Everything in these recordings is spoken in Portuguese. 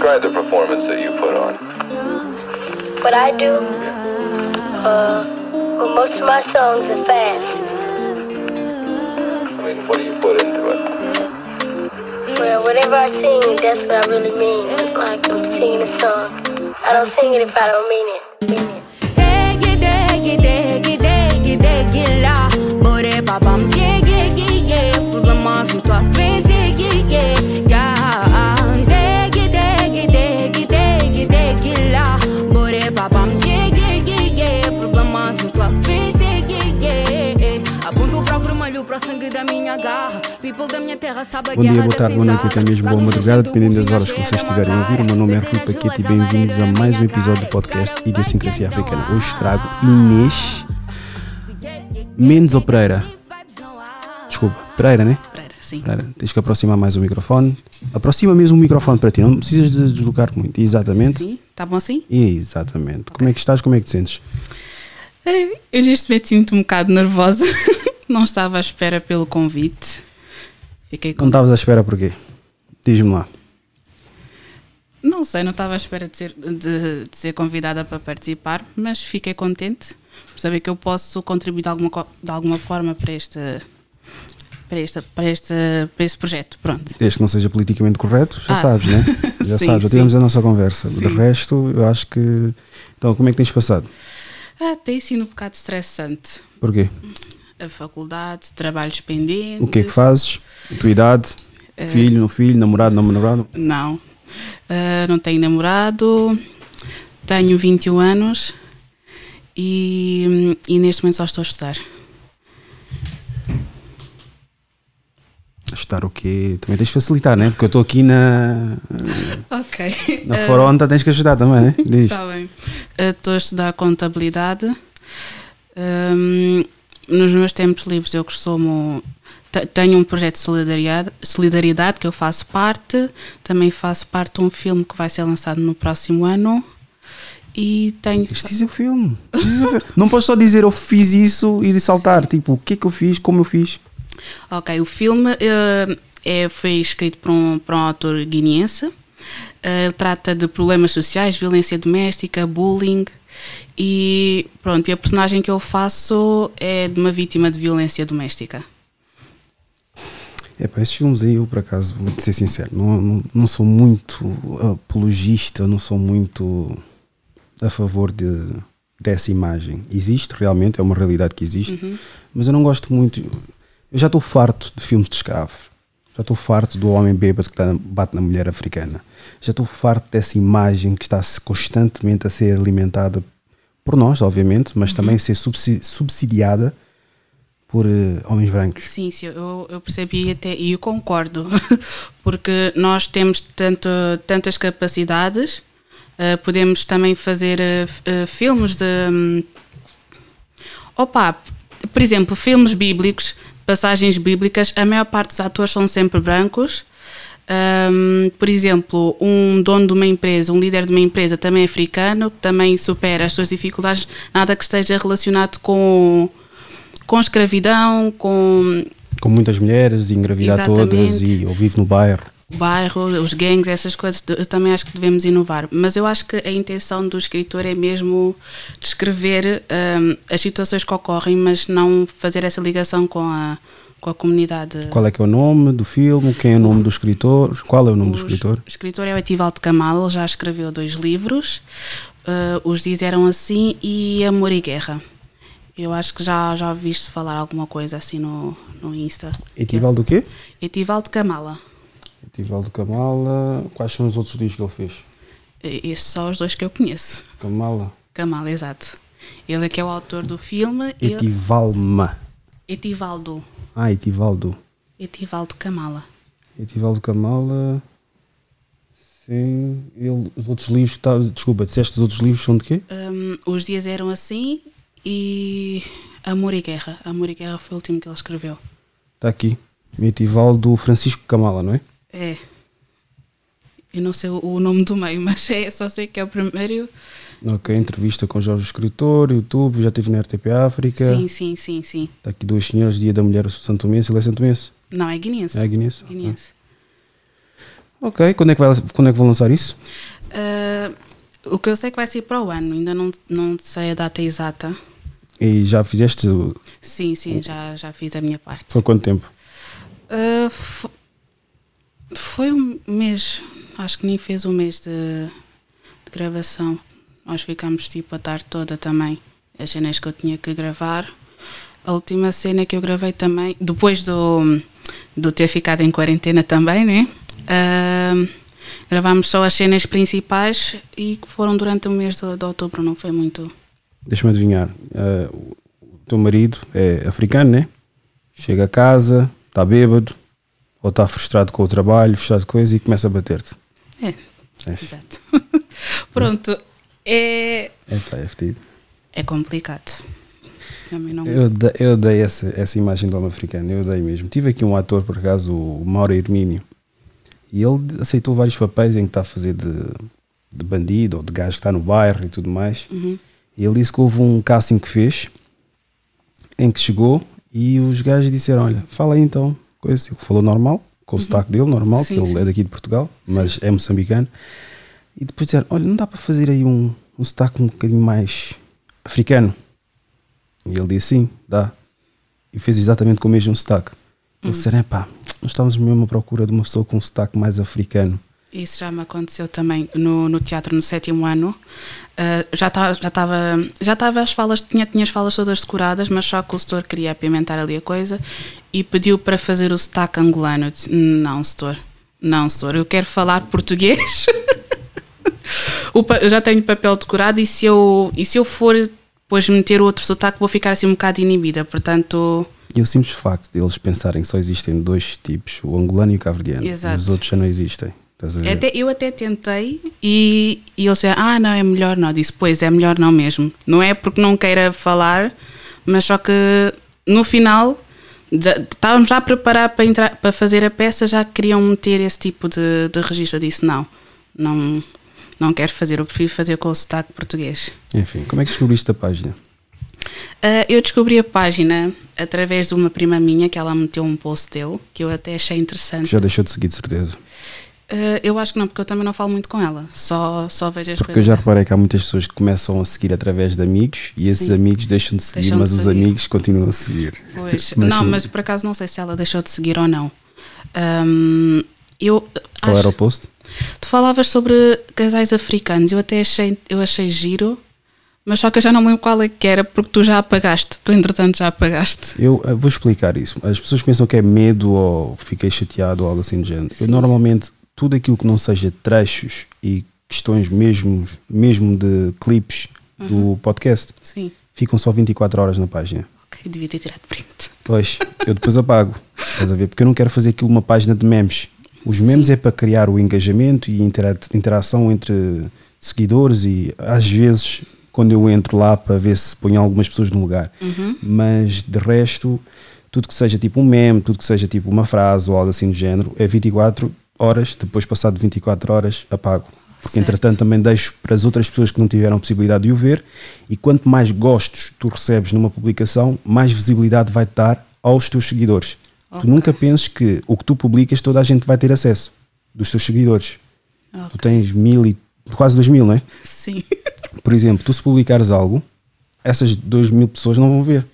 Describe the performance that you put on. What I do, uh, well, most of my songs are fast. I mean, what do you put into it? Well, whatever I sing, that's what I really mean. Like I'm singing a song. I don't sing it if I don't mean dia, guerra boa da tarde, boa noite e até mesmo boa madrugada, dependendo das horas que vinho vocês estiverem a ouvir. O meu nome é Rui Paquete e bem-vindos a mais um episódio do podcast Idiosincrasia Africana. Hoje trago Inês Mendes ou Pereira? Desculpa, Pereira, né? Pereira, sim. Pereira, tens que aproximar mais o microfone. Aproxima mesmo o microfone para ti, não precisas de deslocar muito. Exatamente. Sim, tá bom assim? Exatamente. Como é que estás? Como é que te sentes? É, Eu neste momento sinto um bocado nervosa. Não estava à espera pelo convite. Fiquei Não com. estavas à espera porquê? Diz-me lá. Não sei, não estava à espera de ser, de, de ser convidada para participar, mas fiquei contente por saber que eu posso contribuir de alguma, de alguma forma para este, para, este, para, este, para este projeto. Pronto. Desde que não seja politicamente correto, já Ah. sabes, né? Já Sim, sabes, já sim. tivemos a nossa conversa. De Sim. resto, eu acho que. Então, como é que tens passado? Ah, tem sido um bocado estressante. Porquê? A faculdade, trabalhos pendentes. O que é que fazes? A tua idade? Eh, Filho, não filho, namorado, não namorado? Não. Ah, não tenho namorado, tenho 21 anos e, e neste momento só estou a estudar. Estudar o quê? Também tens de facilitar, né? Porque eu estou aqui na. Ok. Na Foronta, tens que ajudar também, né? Está bem. Estou a estudar contabilidade. Ahm, nos meus tempos livres eu costumo. te- Tenho um projeto de solidariedade, solidariedade que eu faço parte. Também faço parte de um filme que vai ser lançado no próximo ano. E tenho. De dizer o filme. O. Não podes só dizer eu fiz isso e de saltar. Tipo, o que é que eu fiz, como eu fiz. Ok, o filme eh, é, foi escrito por um, por um autor guineense. Eh, ele trata de problemas sociais, violência doméstica, bullying. E pronto, e a personagem que eu faço é de uma vítima de violência doméstica. É para esses filmes aí, eu por acaso, vou-te ser sincero, não, não, não sou muito apologista, não sou muito a favor de, dessa imagem. Existe realmente, é uma realidade que existe, mas eu não gosto muito. Eu já estou farto de filmes de escravos. Já estou farto do homem bêbado que tá- bate na mulher africana. Já estou farto dessa imagem que está constantemente a ser alimentada por nós, obviamente, mas também ser subsi- subsidiada por eh, homens brancos. Sim, sim, eu, eu percebi até e eu concordo, porque nós temos tanto, tantas capacidades, eh, podemos também fazer eh, filmes de. hum, opa, por exemplo, filmes bíblicos, passagens bíblicas, a maior parte dos atores são sempre brancos. Hum, por exemplo, um dono de uma empresa, um líder de uma empresa também africano, que também supera as suas dificuldades, nada que esteja relacionado com, com escravidão, com com muitas mulheres engravidar Exatamente. todas e ou vive no bairro. O bairro, os gangues, essas coisas, eu também acho que devemos inovar. Mas eu acho que a intenção do escritor é mesmo descrever hum, as situações que ocorrem, mas não fazer essa ligação com a, com a comunidade. Qual é que é o nome do filme? Quem é o nome do escritor? Qual é o nome do Os- escritor? O escritor é o Etivaldo Camal, ele já escreveu dois livros. Uh, os dias eram assim e Amor e Guerra. Eu acho que já, já ouviste falar alguma coisa assim no, no Insta. Etivaldo do quê? Etivaldo Camala. Etivaldo Kamala. Quais são os outros livros que ele fez? Estes são os dois que eu conheço. Kamala. Camala, exato. Ele é que é o autor do filme. ele- Etivalma. Etivaldo. Ah, Etivaldo. Etivaldo Camala. Etivaldo Kamala. Sim. Ele, os outros livros que estavas. Desculpa, disseste os outros livros são de quê? Um, os dias eram assim e Amor e Guerra. Amor e Guerra foi o último que ele escreveu. Está aqui. Etivaldo Francisco Kamala, não é? É. Eu não sei o, nome do meio, mas é, só sei que é o primeiro. Ok, entrevista com Jorge Escritor, YouTube, já estive na RTP África. Sim, sim, sim, sim. Está aqui duas senhoras, Dia da Mulher Santomense. Ele é Santomense? Não, é guinense. É guinense? Guinense. Ok, quando é que, vai, quando é que vão lançar isso? Ah, o que eu sei é que vai ser para o ano, ainda não, não sei a data exata. E já fizeste. Sim, sim, já, já fiz a minha parte. Foi quanto tempo? Ah, fo- foi um mês, acho que nem fez um mês de, de gravação. Nós ficámos tipo a tarde toda também, as cenas que eu tinha que gravar. A última cena que eu gravei também, depois do, do ter ficado em quarentena também, né? Ah, gravámos só as cenas principais e que foram durante o mês de, de outubro, não foi muito. Deixa-me adivinhar. eh, o teu marido é africano, né? Chega a casa, está bêbado, ou está frustrado com o trabalho, frustrado com coisa e começa a bater-te. É, É, exato. Pronto, é, é, tá, é é complicado. Não. Eu, de- eu dei essa, essa imagem do homem africano, eu dei mesmo. Tive aqui um ator, por acaso, o Mauro Hermínio, e ele aceitou vários papéis em que está a fazer de, de bandido ou de gajo que está no bairro e tudo mais. E ele disse que houve um casting que fez em que chegou e os gajos disseram: Olha, fala aí então. Coisa. Ele falou normal, com o sotaque dele, normal, Sim, porque ele sim. é daqui de Portugal, mas é moçambicano. E depois disseram: Olha, não dá para fazer aí um, um sotaque um bocadinho mais africano. E ele disse sim, dá. E fez exatamente com o mesmo sotaque. Eles disseram, é pá, nós estávamos mesmo à procura de uma pessoa com um sotaque mais africano. Isso já me aconteceu também no, no teatro no sétimo ano. Ah, já estava já estava já estava as falas tinha tinha as falas todas decoradas, mas só que o setor queria apimentar ali a coisa e pediu para fazer o sotaque angolano. Eu disse, não, setor, não, setor, eu quero falar português. Eu já tenho papel decorado e se eu e se eu for depois meter outro sotaque vou ficar assim um bocado inibida, portanto E o simples facto de eles pensarem que só existem dois tipos, o angolano e o. Exato. Os outros já não existem. Até, eu até tentei e, e eles disseram, ah, não, é melhor não. Eu disse, pois, é melhor não mesmo. Não é porque não queira falar, mas só que no final já- estávamos já a preparar para, entrar, para fazer a peça, já queriam meter esse tipo de, de registro. Eu disse, não, não, não quero fazer, eu prefiro fazer com o sotaque português. Enfim, como é que descobriste a página? Ah, eu descobri a página através de uma prima minha, que ela meteu um post teu, que eu até achei interessante. Já deixou de seguir, de certeza. Ah, eu acho que não, porque eu também não falo muito com ela, só, só vejo as Porque eu coisas. já reparei que há muitas pessoas que começam a seguir através de amigos e esses Sim. amigos deixam de seguir, Deixam de mas os seguir. amigos continuam a seguir. Pois, Mas não, sim. mas por acaso não sei se ela deixou de seguir ou não. Ahm, eu Qual acho- era o post? Tu falavas sobre casais africanos, eu até achei, eu achei giro, mas só que eu já não me lembro qual é que era, porque tu já apagaste, tu entretanto já apagaste. Eu eh, vou explicar isso. As pessoas pensam que é medo ou fiquei chateado ou algo assim do género. Eu normalmente, tudo aquilo que não seja trechos e questões mesmo, mesmo de clipes do podcast, Sim. ficam só 24 horas na página. Ok, devia ter tirado print. Pois, eu depois apago. Estás a ver? Porque eu não quero fazer aquilo uma página de memes. Os memes é para criar o engajamento e intera- interação entre seguidores e às vezes quando eu entro lá para ver se ponho algumas pessoas no lugar. Mas de resto, tudo que seja tipo um meme, tudo que seja tipo uma frase ou algo assim do género, é 24 horas, depois passado de 24 horas apago. Porque Certo. entretanto também deixo para as outras pessoas que não tiveram possibilidade de o ver e quanto mais gostos tu recebes numa publicação, mais visibilidade vai dar aos teus seguidores. Tu nunca penses que o que tu publicas toda a gente vai ter acesso dos teus seguidores. Tu tens mil e quase dois mil, não é? Sim. Por exemplo, tu se publicares algo, essas dois mil pessoas não vão ver.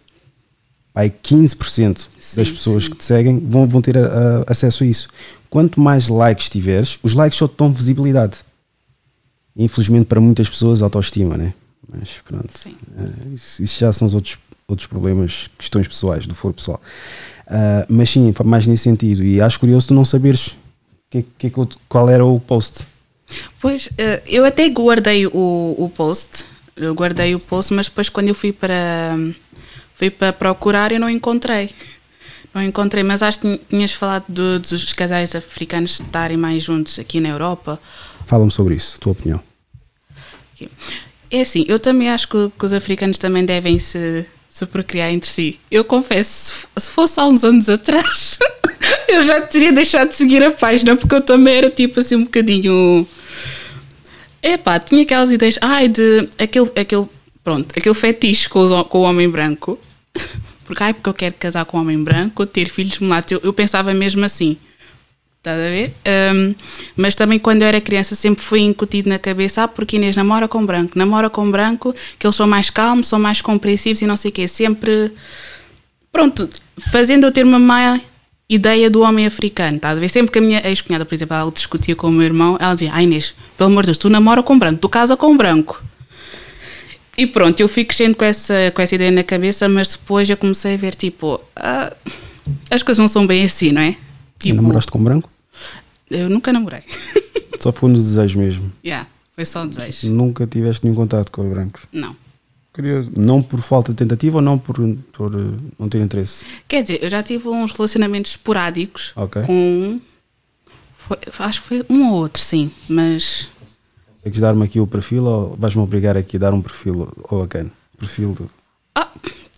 Aí 15% das Sim, pessoas sim. que te seguem vão, vão ter a- a- acesso a isso. Quanto mais likes tiveres, os likes só te dão visibilidade. Infelizmente para muitas pessoas autoestima, né? Mas pronto. Eh, isso, isso já são os outros, outros problemas, questões pessoais, do foro pessoal. Ah, mas sim, mais nesse sentido. E acho curioso tu não saberes que, que, qual era o post. Pois, eh, eu até guardei o, o post, eu guardei o post, mas depois quando eu fui para, fui para procurar eu não encontrei. Não encontrei, mas acho que tinhas falado do- dos casais africanos estarem mais juntos aqui na Europa. Fala-me sobre isso, tua opinião. É assim, eu também acho que, que os africanos também devem se, se procriar entre si. Eu confesso, se- se fosse há uns anos atrás, eu já teria deixado de seguir a página, porque eu também era tipo assim um bocadinho. Epá, tinha aquelas ideias, ai, de aquele, aquele, pronto, aquele fetiche com, os com o homem branco. Porque, ai, porque eu quero casar com um homem branco, ter filhos mulatos. Eu, eu pensava mesmo assim. Estás a ver? Um, mas também quando eu era criança sempre foi incutido na cabeça, ah, porque Inês namora com branco, namora com branco, que eles são mais calmos, são mais compreensivos e não sei o quê. Sempre, pronto, fazendo eu ter uma má ideia do homem africano, estás a ver? Sempre que a minha ex-cunhada, por exemplo, ela discutia com o meu irmão, ela dizia, ah Inês, pelo amor de Deus, tu namora com branco, tu casa com branco. E pronto, eu fui crescendo com essa, com essa ideia na cabeça, mas depois eu comecei a ver, tipo, ah, as coisas não são bem assim, não é? E Tipo, namoraste com branco? eu nunca namorei. Só foi nos desejos mesmo. yeah, foi só um desejo. Nunca tiveste nenhum contato com os brancos. Não. Curioso. Não por falta de tentativa ou não por, por eh, não ter interesse? Quer dizer, eu já tive uns relacionamentos esporádicos Ok. com. foi- acho que foi um ou outro, sim, mas. Queres dar-me aqui o perfil ou vais-me obrigar aqui a dar um perfil ao bacana? Perfil do, Ah,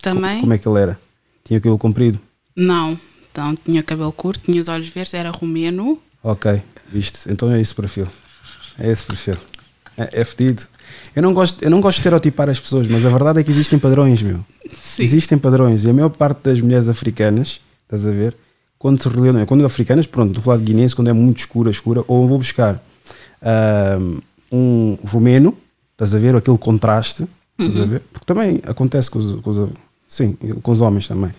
também. Como é que ele era? Tinha cabelo comprido? Não, então tinha cabelo curto, tinha os olhos verdes, era romeno. Ok, viste. Então é esse perfil. É esse perfil. É, é fedido. Eu não, gosto, eu não gosto de estereotipar as pessoas, mas a verdade é que existem padrões, meu. Sim. Existem padrões. E a maior parte das mulheres africanas, estás a ver? Quando se relacionam, quando africanas, pronto, estou a falar de guinense, quando é muito escura, escura, ou vou buscar ahm, um romeno, estás a ver? Aquele contraste, estás a ver? Porque também acontece com os, com os- sim, com os homens também.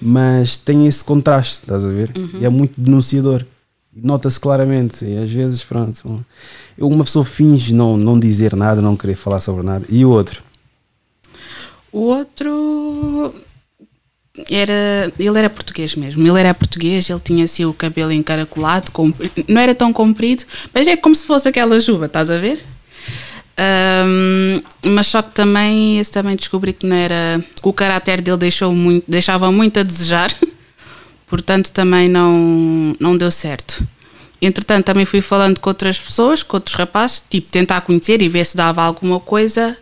Mas tem esse contraste, estás a ver? E é muito denunciador. Nota-se claramente, e às vezes, pronto, uma pessoa finge não, não dizer nada, não querer falar sobre nada, e o outro, O outro era. Ele era português mesmo. Ele era português, ele tinha assim o cabelo encaracolado, não era tão comprido, mas é como se fosse aquela juba, estás a ver? Ahm, mas só que também, esse também descobri que não era. que o caráter dele deixou muito, deixava muito a desejar, portanto também não, não deu certo. Entretanto, também fui falando com outras pessoas, com outros rapazes, tipo tentar conhecer e ver se dava alguma coisa,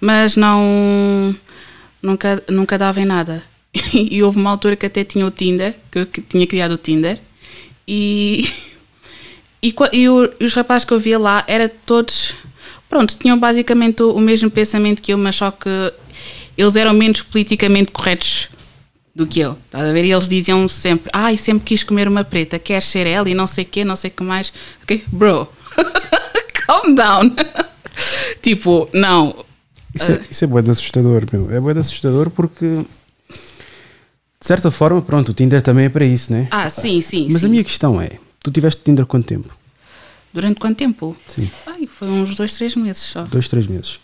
mas não. nunca, nunca dava em nada. E houve uma altura que até tinha o Tinder, que eu tinha criado o Tinder, e. E, e os rapazes que eu via lá eram todos. Pronto, tinham basicamente o, o mesmo pensamento que eu, mas só que eles eram menos politicamente corretos do que eu. Estás a ver? E eles diziam sempre: Ai, sempre quis comer uma preta, queres ser ela e não sei o quê, não sei o que mais. Ok, bro, calm down. tipo, não. Isso é, isso é bué assustador, meu. É bué assustador porque, de certa forma, pronto, o Tinder também é para isso, né? Ah, sim, sim. Mas sim. a minha questão é: tu tiveste Tinder quanto tempo? Durante quanto tempo? Sim. Ai, foi uns dois, três meses só. Dois, três meses.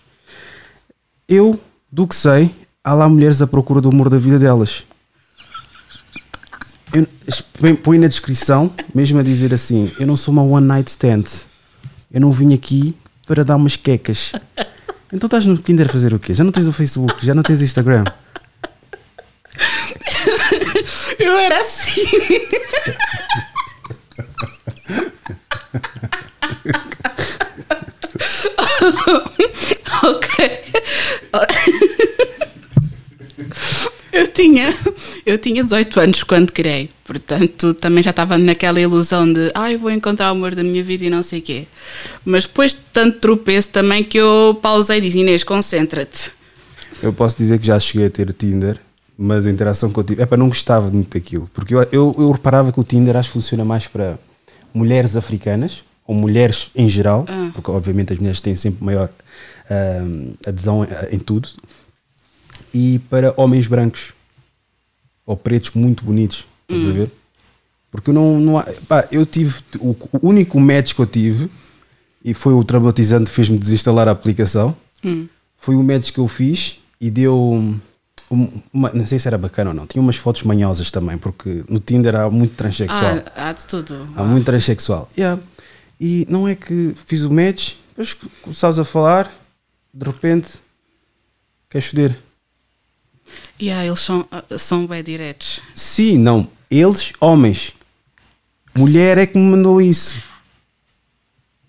Eu, do que sei, há lá mulheres à procura do amor da vida delas. Eu, põe- na descrição, mesmo a dizer assim: Eu não sou uma one night stand. Eu não vim aqui para dar umas quecas. Então estás no Tinder a fazer o quê? Já não tens o Facebook, já não tens Instagram. Eu era assim. ok. Eu tinha, eu tinha 18 anos quando criei, portanto também já estava naquela ilusão de ai vou encontrar o amor da minha vida e não sei o quê. Mas depois de tanto tropeço também que eu pausei e disse Inês, concentra-te. Eu posso dizer que já cheguei a ter Tinder, mas a interação que eu tive. Epá, não gostava muito daquilo. Porque eu, eu, eu reparava que o Tinder acho que funciona mais para mulheres africanas, ou mulheres em geral, porque obviamente as mulheres têm sempre maior ahm, adesão a- em tudo, e para homens brancos ou pretos muito bonitos. Estás a ver? Porque eu não. não pá, eu tive. O, único match que eu tive, e foi o traumatizante que fez-me desinstalar a aplicação, foi o match que eu fiz e deu. Um- uma- não sei se era bacana ou não. Tinha umas fotos manhosas também, porque no Tinder há muito transexual. Ah, há de tudo. Há muito transexual. Yeah. E não é que fiz o match, depois começavas a falar, de repente, queres foder? Yeah, eles são, ah, são bem diretos. Sim, não. Eles, homens. Mulher é que me mandou isso.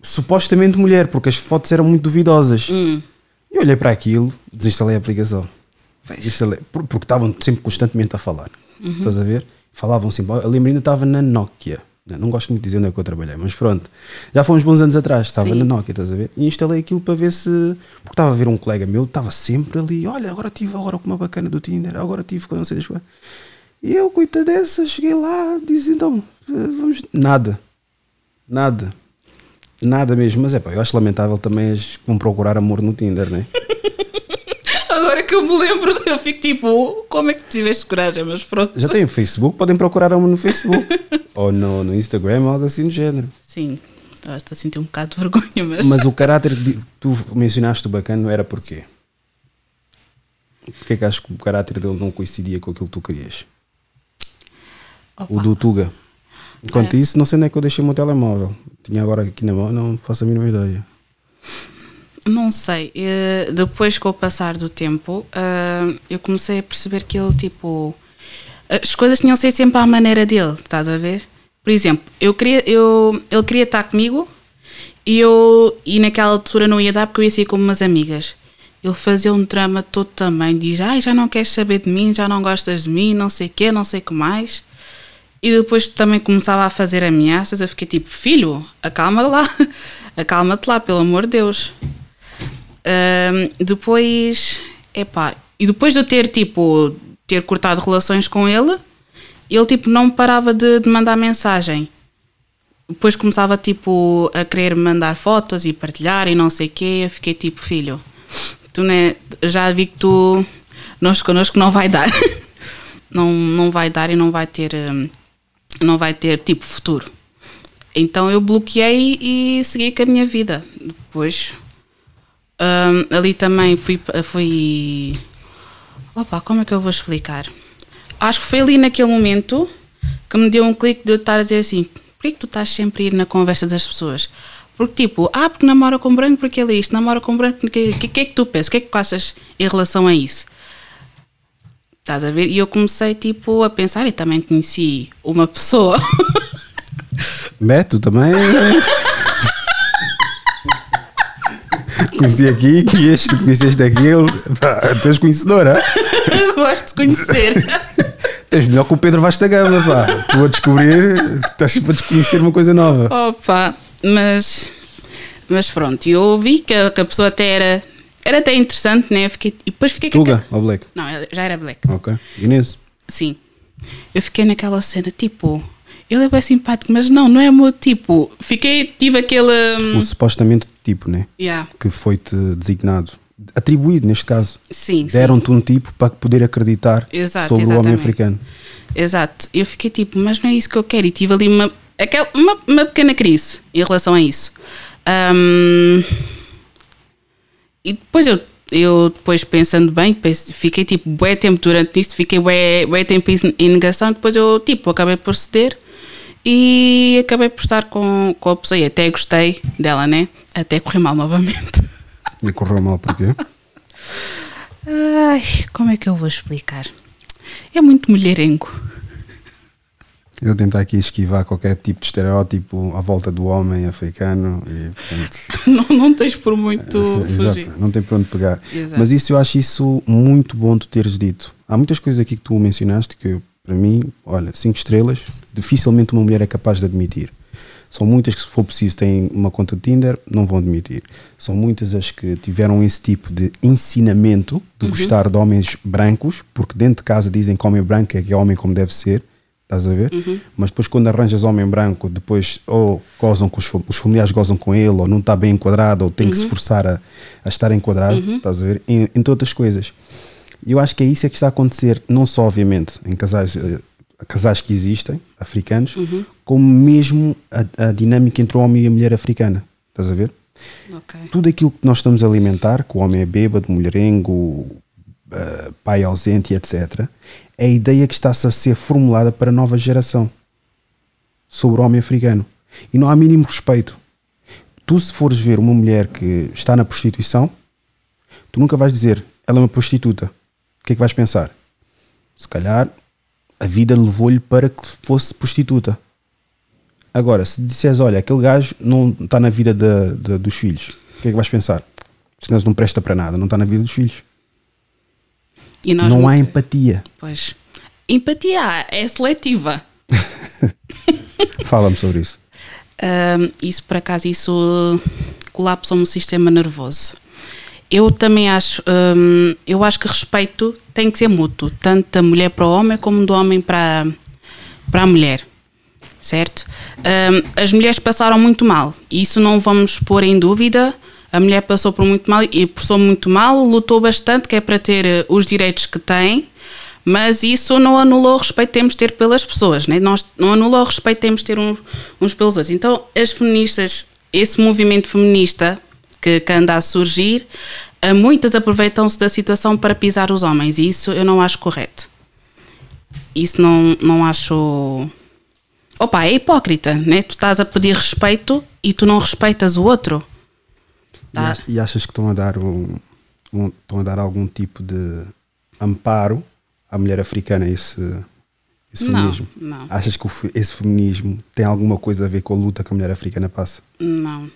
Supostamente mulher, porque as fotos eram muito duvidosas. Hum, Eu olhei para aquilo, desinstalei a aplicação. Por- porque estavam sempre constantemente a falar. Uhum. Estás a ver? Falavam sempre. Eu lembro ainda estava na Nokia. Não, não gosto muito de dizer onde é que eu trabalhei, mas pronto. Já foi uns bons anos atrás, estava Sim. na Nokia, estás a ver? E instalei aquilo para ver se. Porque estava a ver um colega meu, estava sempre ali. Olha, agora tive agora com uma bacana do Tinder, agora tive com não sei das coisas. E eu, coitado dessa, cheguei lá, disse então, vamos. Nada. Nada. Nada mesmo. Mas é pá, eu acho lamentável também as que vão procurar amor no Tinder, né? Que eu me lembro, eu fico tipo, como é que tiveste coragem? Mas pronto. Já tem o Facebook, podem procurar amor no Facebook. Ou no, no Instagram, algo assim do género. Sim, estou a sentir um bocado de vergonha, mas. Mas o caráter que tu mencionaste bacana era porquê? Porquê que achas que o caráter dele não coincidia com aquilo que tu querias? Opa, O do Tuga. Enquanto É. isso, não sei onde é que eu deixei o meu telemóvel. Tinha agora aqui na mão, não faço a mínima ideia. Não sei, eh, depois com o passar do tempo, eh, eu comecei a perceber que ele, tipo, as coisas tinham ser sempre à maneira dele, estás a ver? Por exemplo, eu queria, eu, ele queria estar comigo e eu, e naquela altura não ia dar porque eu ia sair com umas amigas. Ele fazia um drama todo também, diz, ai, já não queres saber de mim, já não gostas de mim, não sei o quê, não sei o que mais. E depois também começava a fazer ameaças, eu fiquei tipo, filho, acalma lá, acalma-te lá, pelo amor de Deus. Ahm, depois, epá, e depois de eu ter tipo, ter cortado relações com ele, ele tipo não parava de, de mandar mensagem. Depois começava tipo a querer mandar fotos e partilhar e não sei o quê. Eu fiquei tipo, filho, tu né, já vi que tu nós connosco não vai dar. não, não vai dar e não vai ter não vai ter tipo futuro. Então eu bloqueei e segui com a minha vida. Depois hum, ali também fui, fui. Opa, como é que eu vou explicar? Acho que foi ali naquele momento que me deu um clique de eu estar a dizer assim: porquê que tu estás sempre a ir na conversa das pessoas? Porque tipo, ah, porque namora com branco porque ele é isto, namora com branco porque. O que, que é que tu pensas? O que é que tu achas em relação a isso? Estás a ver? E eu comecei tipo a pensar e também conheci uma pessoa. Beto também. Conheci aqui, conheceste, conheceste aquele. Pá, tu és conhecedora. Gosto de conhecer. Tens melhor que o Pedro Vasta Gama, pá. Tu a descobrir, estás sempre a desconhecer uma coisa nova. Opa, mas, mas pronto, eu vi que a, que a pessoa até era, era até interessante, né? Fiquei, e depois fiquei Tuga aquela- ou Black? Não, já era black. Ok. Inês. Sim. Eu fiquei naquela cena, tipo, ele é bem simpático, mas não, não é o meu tipo. Fiquei, tive aquele. hum, O supostamente tipo, né? yeah, Que foi-te designado. Atribuído, neste caso. sim. Deram-te um tipo para poder acreditar Exato, sobre o homem exatamente. africano. Exato. Eu fiquei tipo, mas não é isso que eu quero. E tive ali uma, aquela, uma, uma pequena crise em relação a isso. Ahm, e depois eu, eu depois pensando bem, pense- fiquei tipo bué tempo durante isso, fiquei bué, bué tempo em em negação, depois eu tipo acabei por ceder e acabei por estar com, com a pessoa e até gostei dela, né? Até correr mal novamente. E correu mal porquê? Ai, como é que eu vou explicar? É muito mulherengo. Eu tentar aqui esquivar qualquer tipo de estereótipo à volta do homem africano e portanto. Não, não tens por muito Exato, fugir. não tem para onde pegar. Exato. Mas isso eu acho isso muito bom tu teres dito. Há muitas coisas aqui que tu mencionaste que, para mim, olha, cinco estrelas, dificilmente uma mulher é capaz de admitir. São muitas que, se for preciso, têm uma conta de Tinder, não vão admitir. São muitas as que tiveram esse tipo de ensinamento de gostar de homens brancos, porque dentro de casa dizem que homem branco é que é homem como deve ser, estás a ver? Mas depois, quando arranjas homem branco, depois ou gozam com os, os familiares gozam com ele, ou não está bem enquadrado, ou tem que se forçar a, a estar enquadrado, estás a ver? Em- entre outras coisas. E eu acho que é isso é que está a acontecer, não só, obviamente, em casais, eh, casais que existem, africanos, como mesmo a, a dinâmica entre o homem e a mulher africana. Estás a ver? Ok. Tudo aquilo que nós estamos a alimentar, que o homem é bêbado, mulherengo, eh, pai ausente, etc., é a ideia que está-se a ser formulada para a nova geração sobre o homem africano. E não há mínimo respeito. Tu, se fores ver uma mulher que está na prostituição, tu nunca vais dizer ela é uma prostituta. O que é que vais pensar? Se calhar a vida levou-lhe para que fosse prostituta. Agora, se disseres, olha, aquele gajo não está na vida da- da- dos filhos, o que é que vais pensar? Gajo não presta para nada, não está na vida dos filhos. Não há muito- empatia. Pois. Empatia há, é seletiva. Fala-me sobre isso. Isso, por acaso, isso colapsa o meu sistema nervoso. Eu também acho, ahm, eu acho que respeito tem que ser mútuo, tanto da mulher para o homem como do homem para, para a mulher. certo? Ahm, as mulheres passaram muito mal, isso não vamos pôr em dúvida. A mulher passou por muito mal e passou muito mal, lutou bastante, que é para ter eh, os direitos que tem, mas isso não anula o respeito que temos de ter pelas pessoas, né? Nós, não anula o respeito que temos de ter uns, uns pelos outros. Então, as feministas, esse movimento feminista que, que anda a surgir, eh, muitas aproveitam-se da situação para pisar os homens, e isso eu não acho correto. Isso não, não acho. Opa, é hipócrita, né? Tu estás a pedir respeito e tu não respeitas o outro. E Tá. E achas que estão a dar um, um- estão a dar algum tipo de amparo à mulher africana esse, esse Não, feminismo? não. Achas que esse feminismo tem alguma coisa a ver com a luta que a mulher africana passa? Não.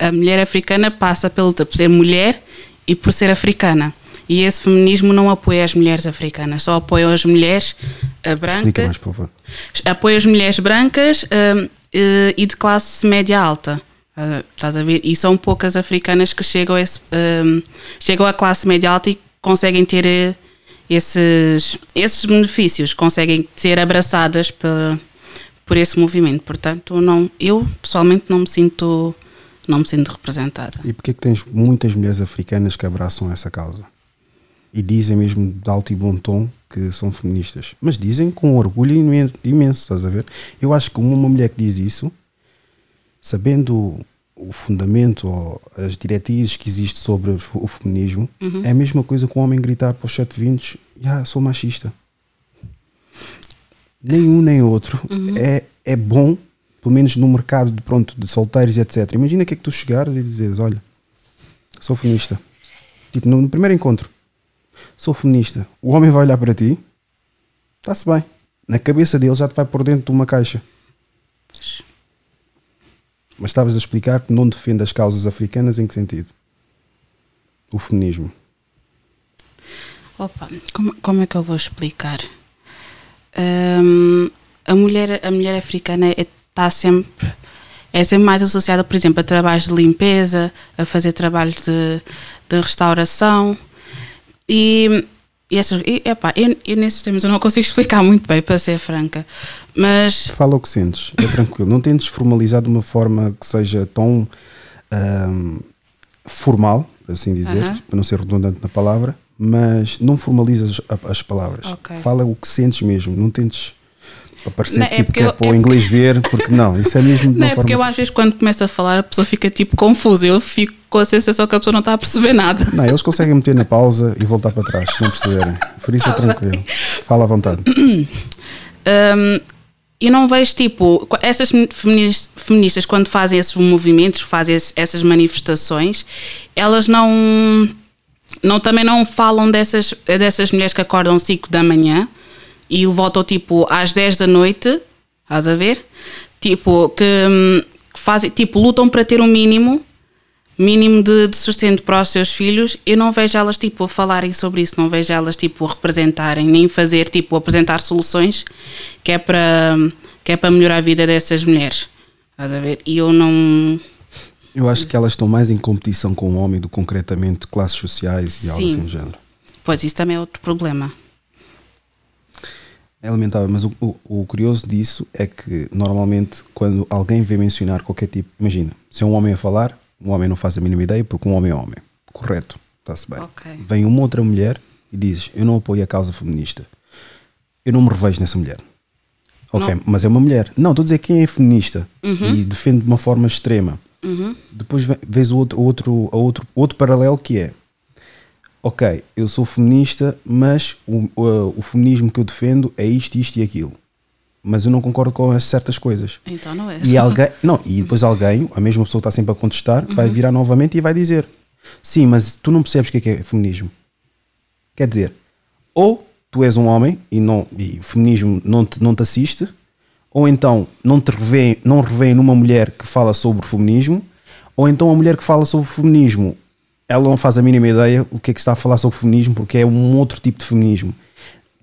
A mulher africana passa luta por ser mulher e por ser africana. E esse feminismo não apoia as mulheres africanas, só apoia as mulheres eh, Explica brancas. mais, por favor. Apoia as mulheres brancas eh, e de classe média alta. Estás a ver? E são poucas africanas que chegam a, esse, chegam à classe média alta e conseguem ter esses, esses benefícios, conseguem ser abraçadas por, por esse movimento. Portanto, não, eu pessoalmente não me sinto, não me sinto representada. E porquê que tens muitas mulheres africanas que abraçam essa causa? E dizem mesmo de alto e bom tom que são feministas. Mas dizem com orgulho imen- imenso, estás a ver? Eu acho que uma mulher que diz isso, sabendo o fundamento ou as diretrizes que existe sobre o feminismo, é a mesma coisa que um homem gritar para os 720 ah, sou machista. Nenhum nem outro é, é bom, pelo menos no mercado de, pronto, de solteiros e etc. Imagina que é que tu chegares e dizeres, olha, sou feminista. Tipo, no, no primeiro encontro, sou feminista. O homem vai olhar para ti, está-se bem. Na cabeça dele já te vai por dentro de uma caixa. Mas estavas a explicar que não defende as causas africanas em que sentido? O feminismo. Opa, como, como é que eu vou explicar? Hum, a, mulher, a mulher africana está sempre, é sempre mais associada, por exemplo, a trabalhos de limpeza, a fazer trabalhos de, de restauração. E, e, essas, e epá, eu, eu nesses termos eu não consigo explicar muito bem, para ser franca. Mas Fala o que sentes, é tranquilo. Não tentes formalizar de uma forma que seja tão ahm, formal, assim dizer, Aham. para não ser redundante na palavra, mas não formalizas as palavras. Ok. Fala o que sentes mesmo, não tentes Não, é tipo porque que é eu- para o é inglês ver, porque não, isso é mesmo Não é porque eu às vezes quando começo a falar a pessoa fica tipo confusa, eu fico com a sensação que a pessoa não está a perceber nada. Não, eles conseguem meter na pausa e voltar para trás, se não perceberem. Por isso é tranquilo. Fala à vontade. Um, e não vejo tipo essas feministas, feministas quando fazem esses movimentos, fazem essas manifestações, elas não, não também não falam dessas, dessas mulheres que acordam 5 da manhã e voltam tipo às 10 da noite, estás a ver? Tipo, que, hum, que fazem, tipo, lutam para ter um mínimo mínimo de, de sustento para os seus filhos, eu não vejo elas tipo falarem sobre isso, não vejo elas tipo representarem, nem fazer tipo apresentar soluções que é para que é para melhorar a vida dessas mulheres. Estás a ver? E eu não Eu acho que elas estão mais em competição com o homem do que concretamente classes sociais e algo Sim. assim do género. Pois isso também é outro problema. É lamentável, mas o, o- o curioso disso é que normalmente quando alguém vem mencionar qualquer tipo, imagina, se é um homem a falar, um homem não faz a mínima ideia porque um homem é homem. Correto, está-se bem. Ok. Vem uma outra mulher e diz: Eu não apoio a causa feminista. Eu não me revejo nessa mulher. Ok, Não. mas é uma mulher. Não, estou a dizer quem é feminista e defende de uma forma extrema. Depois ve- vês o outro, o outro, o outro, outro paralelo que é ok, eu sou feminista, mas o, o, o feminismo que eu defendo é isto, isto e aquilo. Mas eu não concordo com as certas coisas. Então não é. E alguém, não, e depois alguém, a mesma pessoa está sempre a contestar, vai virar novamente e vai dizer: Sim, mas tu não percebes o que é, que é feminismo. Quer dizer, ou tu és um homem e, não, e o feminismo não te, não te assiste, ou então não te revê, não revê numa mulher que fala sobre o feminismo, ou então a mulher que fala sobre o feminismo, ela não faz a mínima ideia o que é que está a falar sobre o feminismo, porque é um outro tipo de feminismo.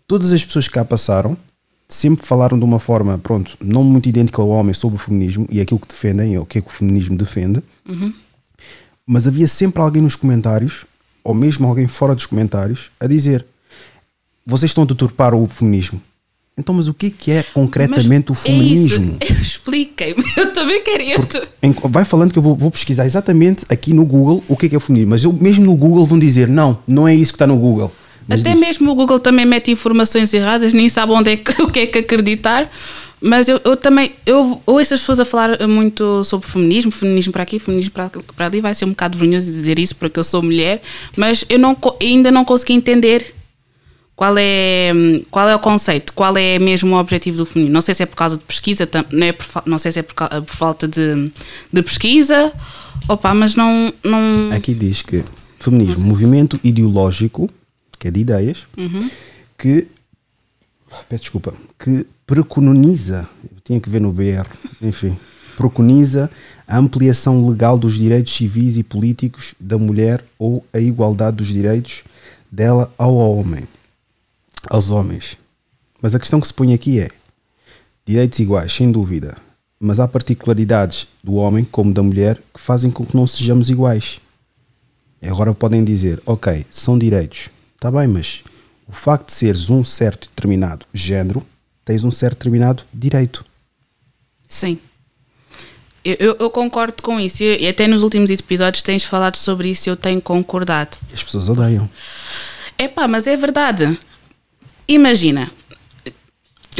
Todas as pessoas que cá passaram sempre falaram de uma forma, pronto, não muito idêntica ao homem sobre o feminismo e aquilo que defendem, ou o que é que o feminismo defende, mas havia sempre alguém nos comentários, ou mesmo alguém fora dos comentários, a dizer: vocês estão a deturpar o feminismo. Então, mas o que é que é concretamente o Mas feminismo? É. Expliquem-me. Eu também queria. Em- vai falando que eu vou, vou pesquisar exatamente aqui no Google o que é que é o feminismo. Mas eu mesmo no Google vão dizer, não, não é isso que está no Google. Mas Até diz. mesmo o Google também mete informações erradas, nem sabe onde é que, o que é que acreditar. Mas eu, eu também, eu ouço as pessoas a falar muito sobre feminismo, feminismo para aqui, feminismo para, para ali, vai ser um bocado vergonhoso dizer isso porque eu sou mulher, mas eu não, ainda não consegui entender qual é, hum, qual é o conceito, qual é mesmo o objetivo do feminismo. Não sei se é por causa de pesquisa, não, é por, não sei se é por, por falta de, de pesquisa, opa, mas não, não, Aqui diz que feminismo, movimento ideológico, que é de ideias, que peço desculpa, que preconiza, tinha que ver no BR, enfim, preconiza a ampliação legal dos direitos civis e políticos da mulher ou a igualdade dos direitos dela ao homem, aos homens. Mas a questão que se põe aqui é direitos iguais, sem dúvida, mas há particularidades do homem como da mulher que fazem com que não sejamos iguais. Agora podem dizer, ok, são direitos, está bem, mas o facto de seres um certo determinado género, tens um certo determinado direito. Sim. Eu, eu, eu concordo com isso. E e até nos últimos episódios tens falado sobre isso e eu tenho concordado. E as pessoas odeiam. Epá, mas é verdade. Imagina.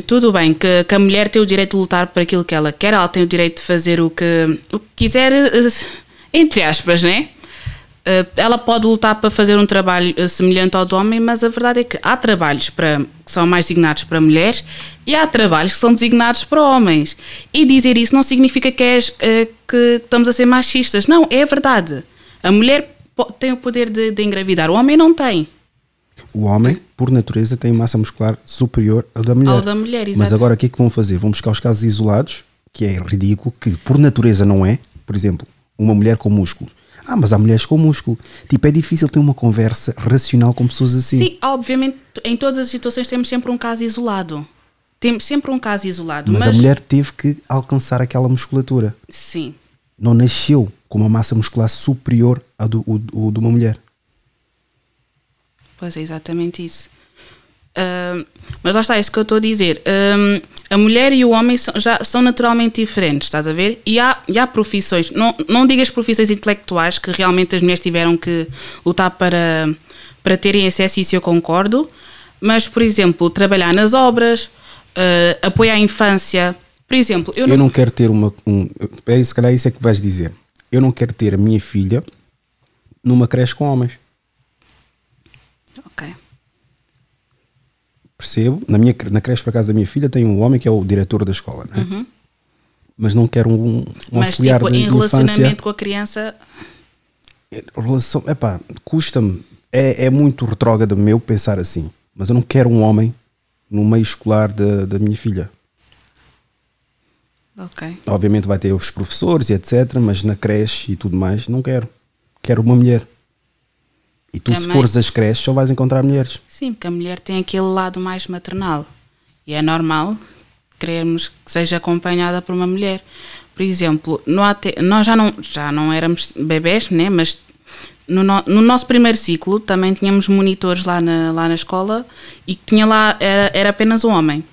Tudo bem que, que a mulher tem o direito de lutar por aquilo que ela quer, ela tem o direito de fazer o que, o que quiser, eh, entre aspas, né? Eh, Ela pode lutar para fazer um trabalho eh, semelhante ao do homem, mas a verdade é que há trabalhos para, que são mais designados para mulheres e há trabalhos que são designados para homens. E dizer isso não significa que, és, que estamos a ser machistas. Não, é verdade. A mulher tem o poder de, de engravidar, o homem não tem. O homem, por natureza, tem massa muscular superior ao da mulher. Ao da mulher, Mas exato. agora o que é que vão fazer? Vão buscar os casos isolados, que é ridículo, que por natureza não é. Por exemplo, uma mulher com músculos. Ah, mas há mulheres com músculo. Tipo, é difícil ter uma conversa racional com pessoas assim. Sim, obviamente, em todas as situações temos sempre um caso isolado. Temos sempre um caso isolado. Mas, Mas, a mulher teve que alcançar aquela musculatura. Sim. Não nasceu com uma massa muscular superior à do, o- o de uma mulher. Pois é exatamente isso. Ahm, mas lá está, é isso que eu estou a dizer. Ahm, a mulher e o homem são, já são naturalmente diferentes, estás a ver? E há, e há profissões, não, não digas profissões intelectuais que realmente as mulheres tiveram que lutar para, para terem acesso, isso eu concordo. Mas, por exemplo, trabalhar nas obras, ah, apoiar a infância. Por exemplo, eu, Eu não quero ter uma. Um, é, se calhar isso é que vais dizer. Eu não quero ter a minha filha numa creche com homens. Ok. Percebo. Na, minha, na creche, por acaso, da minha filha, tem um homem que é o diretor da escola, né? Mas não quero um, um Uhum. Mas, auxiliar tipo, de, em de relacionamento infância. com a criança, Relação, epá, custa-me. É, é muito retrógrado meu pensar assim. Mas eu não quero um homem no meio escolar da, da minha filha. ok. Obviamente vai ter os professores e etc. Mas na creche e tudo mais, não quero. Quero uma mulher. E tu, se Também. fores às creches, só vais encontrar mulheres. Sim, porque a mulher tem aquele lado mais maternal. E é normal querermos que seja acompanhada por uma mulher. Por exemplo, AT, nós já não, já não éramos bebés, né? mas no, no, no nosso primeiro ciclo também tínhamos monitores lá na, lá na escola e que tinha lá, era, era apenas um homem.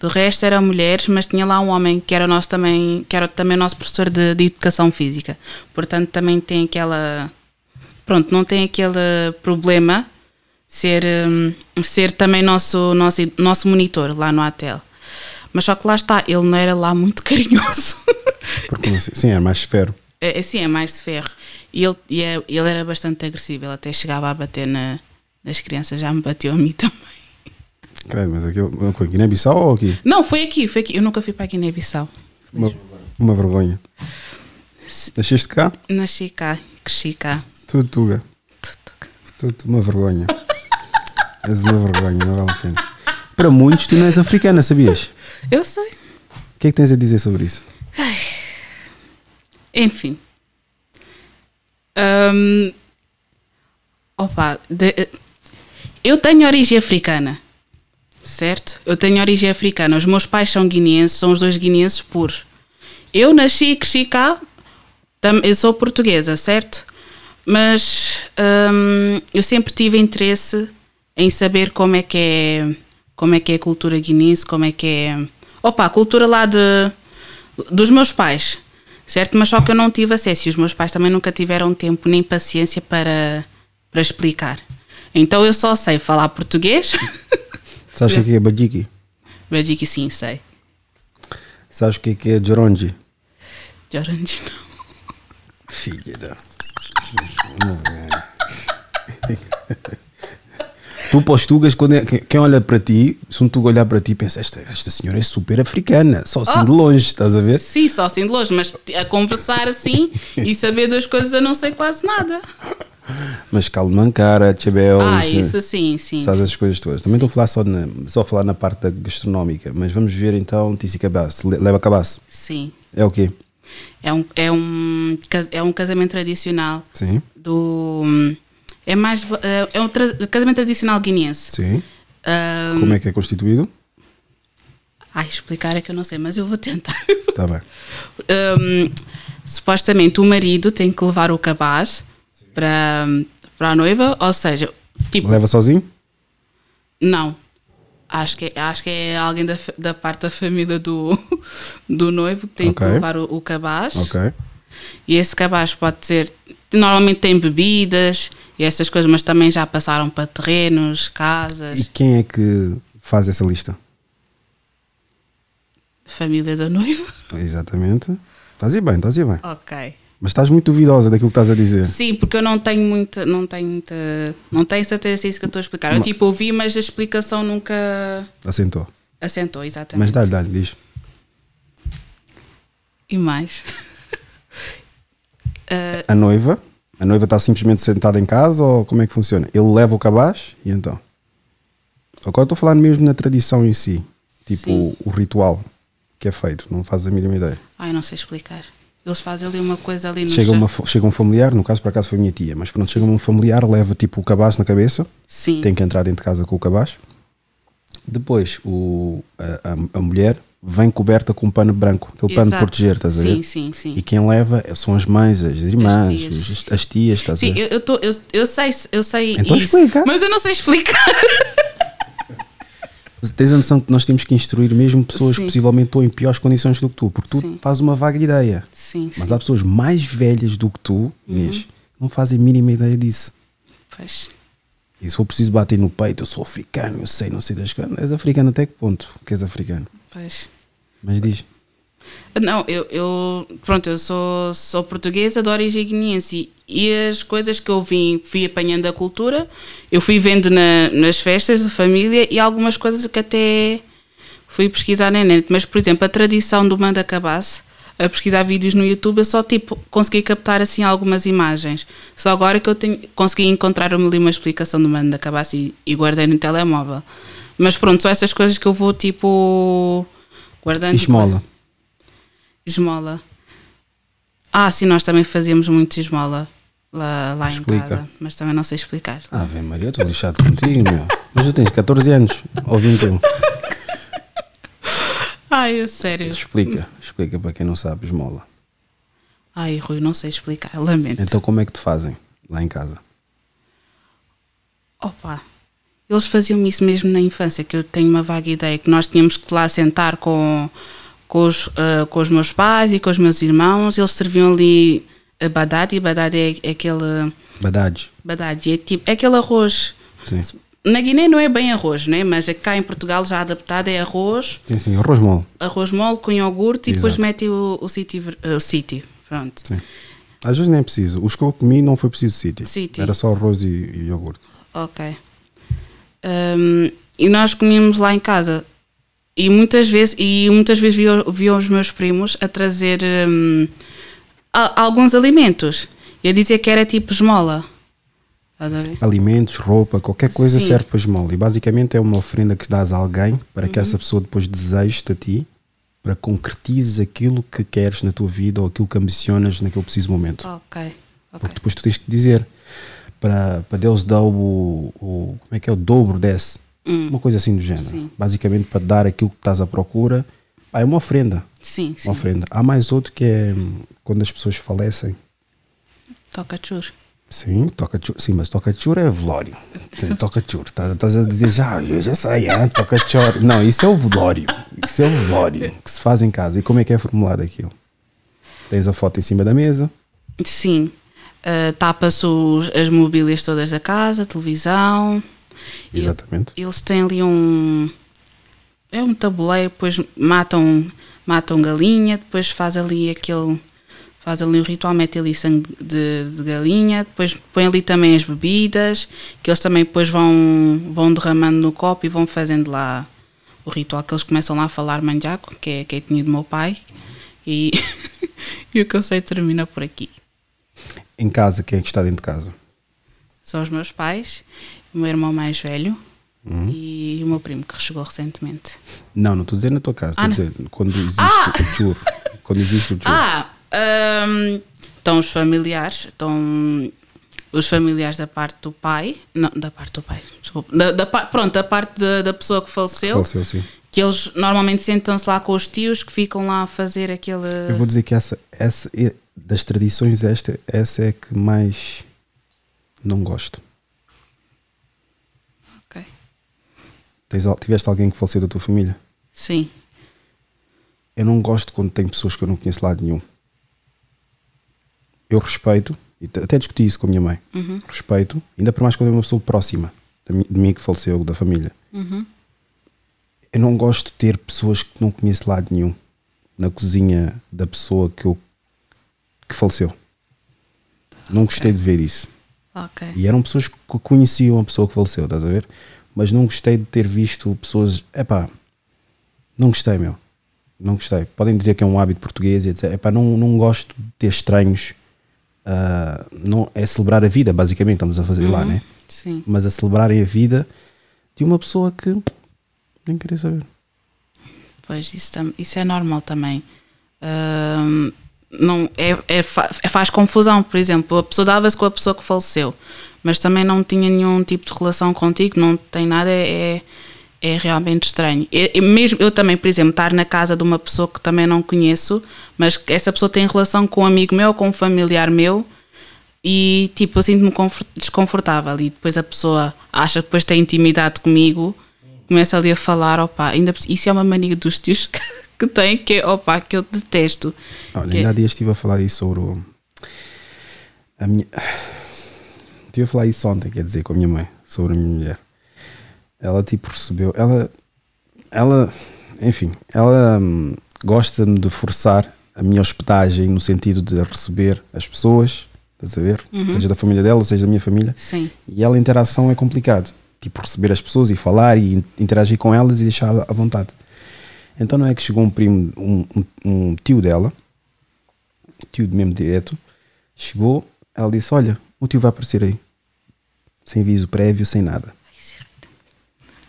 Do resto eram mulheres, mas tinha lá um homem que era, nosso também, que era também o nosso professor de, de educação física. Portanto, também tem aquela. Pronto, não tem aquele problema ser, hum, ser também nosso, nosso, nosso monitor lá no ATEL. Mas só que lá está, ele não era lá muito carinhoso. Porque, sim, é mais esfero. É, assim, é mais de ferro. E ele, e é- ele era bastante agressivo, ele até chegava a bater na, nas crianças, já me bateu a mim também. Credo, mas aquilo. Foi Guiné-Bissau ou aqui? Não, foi aqui, foi aqui. Eu nunca fui para a Guiné-Bissau. Uma, uma vergonha. Nasceste cá? Nasci cá, cresci cá. Tudo tuga. Tudo uma vergonha. és uma vergonha, não vale a pena. Para muitos, tu não és africana, sabias? Eu sei. O que é que tens a dizer sobre isso? Enfim. Hum, opa, de- eu tenho origem africana, certo? Eu tenho origem africana. Os meus pais são guineenses, são os dois guineenses puros. Eu nasci e cresci cá, tam- eu sou portuguesa, certo? Mas hum, eu sempre tive interesse em saber como é que é como é que é a cultura guinense, como é que é. Opa, a cultura lá de, dos meus pais, certo? Mas só que eu não tive acesso e os meus pais também nunca tiveram tempo nem paciência para, para explicar. Então eu só sei falar português. Sabes o que é digo que sim, sei. Sabes o que é Joronji? De orange não. Filha da. Tu postugas, quando é- quem olha para ti, se um tuga olhar para ti, pensa: esta, esta senhora é super africana, só assim de longe, estás a ver? Sim, só assim de longe, mas a conversar assim e saber das coisas eu não sei quase nada. Mas Calmancara, Chabel, Ah, isso sim, sim. sabes essas coisas todas. Também estou a falar só, na, só a falar na parte gastronómica, mas vamos ver então Tissi Cabaço. Le- Leva cabaço. Sim. É o quê? É um, é um, é um casamento tradicional Sim, do. É mais. é- É um casamento tradicional guineense. sim. Ah, Como é que é constituído? Ai, explicar é que eu não sei, mas eu vou tentar. Está bem. Hum, supostamente o marido tem que levar o cabaz para, para a noiva, ou seja, tipo, Leva sozinho? não. Acho que, é- acho que é alguém da, da parte da família do, do noivo que tem Ok. que levar o, o cabaz. Ok. E esse cabaz pode ser. Normalmente tem bebidas e essas coisas, mas também já passaram para terrenos, casas, E quem é que faz essa lista? família da noiva. Exatamente. Estás aí bem, estás aí bem. Ok. Mas estás muito duvidosa daquilo que estás a dizer. Sim, porque eu não tenho muita, não tenho muita, não tenho certeza se é isso que eu estou a explicar. Eu Ma- tipo ouvi, mas a explicação nunca Assentou. assentou exatamente. Mas dá-lhe, dá-lhe, diz. E mais? Ah, A noiva, a noiva está simplesmente sentada em casa ou como é que funciona? Ele leva o cabaz e então? Agora estou a falar mesmo na tradição em si. Tipo o, o ritual que é feito. Não fazes a mínima ideia. ai, não sei explicar. Eles fazem ali uma coisa ali no Chega, uma, chega um familiar, no caso por acaso foi a minha tia, mas quando chega um familiar leva tipo o cabaz na cabeça, Sim. tem que entrar dentro de casa com o cabaz. Depois o, a, a- a mulher vem coberta com um pano branco, aquele pano de Exato. proteger, estás a ver? Sim, sim, sim. E quem leva são as mães, as irmãs, As tias. as, as tias, estás a Sim, ver? eu, eu, tô, eu, eu sei, eu sei Então isso, explica. mas eu não sei explicar. Tens a noção que nós temos que instruir mesmo pessoas Sim. que possivelmente estão em piores condições do que tu, porque tu Sim. fazes uma vaga ideia. Sim, sim. Mas há pessoas mais velhas do que tu, Inês, Uhum. que não fazem a mínima ideia disso. Pois. E se for preciso bater no peito, eu sou africano, eu sei, não sei das coisas. És africano até que ponto que és africano? Pois. Mas diz. Não, eu, eu pronto, eu sou, sou portuguesa de origem guineense e, as coisas que eu vim, fui apanhando da cultura, eu fui vendo na- nas festas de família e algumas coisas que até fui pesquisar na net. Mas, por exemplo, a tradição do manda cabaço, a pesquisar vídeos no YouTube, eu só tipo consegui captar assim algumas imagens. Só agora que eu tenho, consegui encontrar ali uma explicação do manda cabaço e, e guardei no telemóvel. Mas pronto, são essas coisas que eu vou tipo guardando. Esmola. Esmola. Ah, sim, nós também fazíamos muito esmola lá, lá em casa, mas também não sei explicar. Ah, vem Maria, eu estou lixado contigo, meu. Mas tu tens 14 anos, ou 21. Ai, é sério. Explica, explica para quem não sabe, esmola. Ai, Rui, não sei explicar, lamento. Então como é que te fazem lá em casa? Opa, eles faziam isso mesmo na infância, que eu tenho uma vaga ideia, que nós tínhamos que lá sentar com, com, os, ah, com os meus pais e com os meus irmãos, eles serviam ali a badadi, badadi é, é aquele... Badades. Badadi é tipo, é aquele arroz... Sim. Na Guiné não é bem arroz, né? mas cá em Portugal já adaptado é arroz, Sim, sim, arroz mole. arroz mole com iogurte e depois Exato. mete o, o city, uh, o city, pronto. Sim. Às vezes nem é preciso. Os que eu comi não foi preciso sítio. Sítio. Era só arroz e, e iogurte. Ok. Um, e nós comíamos lá em casa e muitas vezes e muitas vezes via, via os meus primos a trazer um, a- alguns alimentos e a dizer que era tipo esmola. Alimentos, roupa, qualquer coisa Sim. serve para esmola. E basicamente é uma oferenda que dás a alguém para Uhum. que essa pessoa depois deseje-te a ti para concretizes aquilo que queres na tua vida ou aquilo que ambicionas naquele preciso momento. Ok. ok. Porque depois tu tens que dizer para, para Deus dar o, o. Como é que é? O dobro desse. Uma coisa assim do género. Hum. Sim. Basicamente para dar aquilo que estás à procura. Pá, é uma oferenda. Sim, sim. Uma oferenda. Há mais outro que é hum, quando as pessoas falecem. Toca churro. Sim, toca chur. Sim, mas toca chur é velório. Toca chur. Estás estás a dizer já, eu já sei, ah, toca chur. Não, isso é o velório. Isso é o velório que se faz em casa. E como é que é formulado aquilo? Tens a foto em cima da mesa. Sim. Uh, Tapa-se os- as mobílias todas da casa, televisão. E Exatamente. Eles têm ali um. É um tabuleiro, depois matam, matam galinha, depois faz ali aquele. Faz ali um ritual, mete ali sangue de, de galinha, depois põe ali também as bebidas, que eles também depois vão, vão derramando no copo e vão fazendo lá o ritual, que eles começam lá a falar manjaco, que é que é etnia do meu pai, e, e o que eu sei termina por aqui. Em casa, quem é que está dentro de casa? São os meus pais, o meu irmão mais velho e o meu primo que chegou recentemente. Não, não estou dizer na tua casa. Estou Ah, dizer quando existe Ah! o chur. Quando existe o chur. Ah, hum, estão os familiares, estão os familiares da parte do pai, não, da parte do pai, desculpa, da, da pronto, da parte da, da pessoa que faleceu, Faleceu assim. que eles normalmente sentam-se lá com os tios que ficam lá a fazer aquele. Eu vou dizer que essa, essa das tradições, esta, essa é a que mais não gosto. Ok. Tens, al- tiveste alguém que faleceu da tua família? Sim, Eu não gosto quando tem pessoas que eu não conheço de lado nenhum. Eu respeito, e até discuti isso com a minha mãe. Respeito, ainda por mais quando é uma pessoa próxima de mim, que faleceu, da família. Eu não gosto de ter pessoas que não conheço de lado nenhum na cozinha da pessoa que, eu, que faleceu. Não gostei de ver isso. ok. E eram pessoas que conheciam a pessoa que faleceu, estás a ver? Mas não gostei de ter visto pessoas. Epá, não gostei, meu. Não gostei. Podem dizer que é um hábito português e etc. Epá, não, não gosto de ter estranhos. ah, não, é celebrar a vida, basicamente, estamos a fazer lá, né? Sim. Mas a celebrarem a vida de uma pessoa que nem queria saber. Pois isso, isso é normal também. Ahm, não, é, é é- faz confusão, por exemplo, a pessoa dava-se com a pessoa que faleceu, mas também não tinha nenhum tipo de relação contigo, não tem nada, é, é realmente estranho. E- e mesmo eu também, por exemplo, estar na casa de uma pessoa que também não conheço, mas que essa pessoa tem relação com um amigo meu ou com um familiar meu, e tipo, eu sinto-me confort- desconfortável e depois a pessoa acha que depois tem intimidade comigo, começa ali a falar, opa, ainda isso é uma mania dos tios que, que tem, que é, opa, que eu detesto. Olha, é- ainda há dias estive a falar isso sobre. A minha. Estive a falar isso ontem, quer dizer, com a minha mãe, sobre a minha mulher. Ela tipo recebeu. Ela. Ela. Enfim, ela hum, gosta-me de forçar a minha hospedagem no sentido de receber as pessoas, estás a ver? Seja da família dela, ou seja da minha família. Sim. E ela, interação é complicado. Tipo, receber as pessoas e falar e in- interagir com elas e deixar à vontade. Então não é que chegou um primo, um, um- um tio dela, tio de mesmo direto, chegou, ela disse, olha, o tio vai aparecer aí. Sem aviso prévio, sem nada.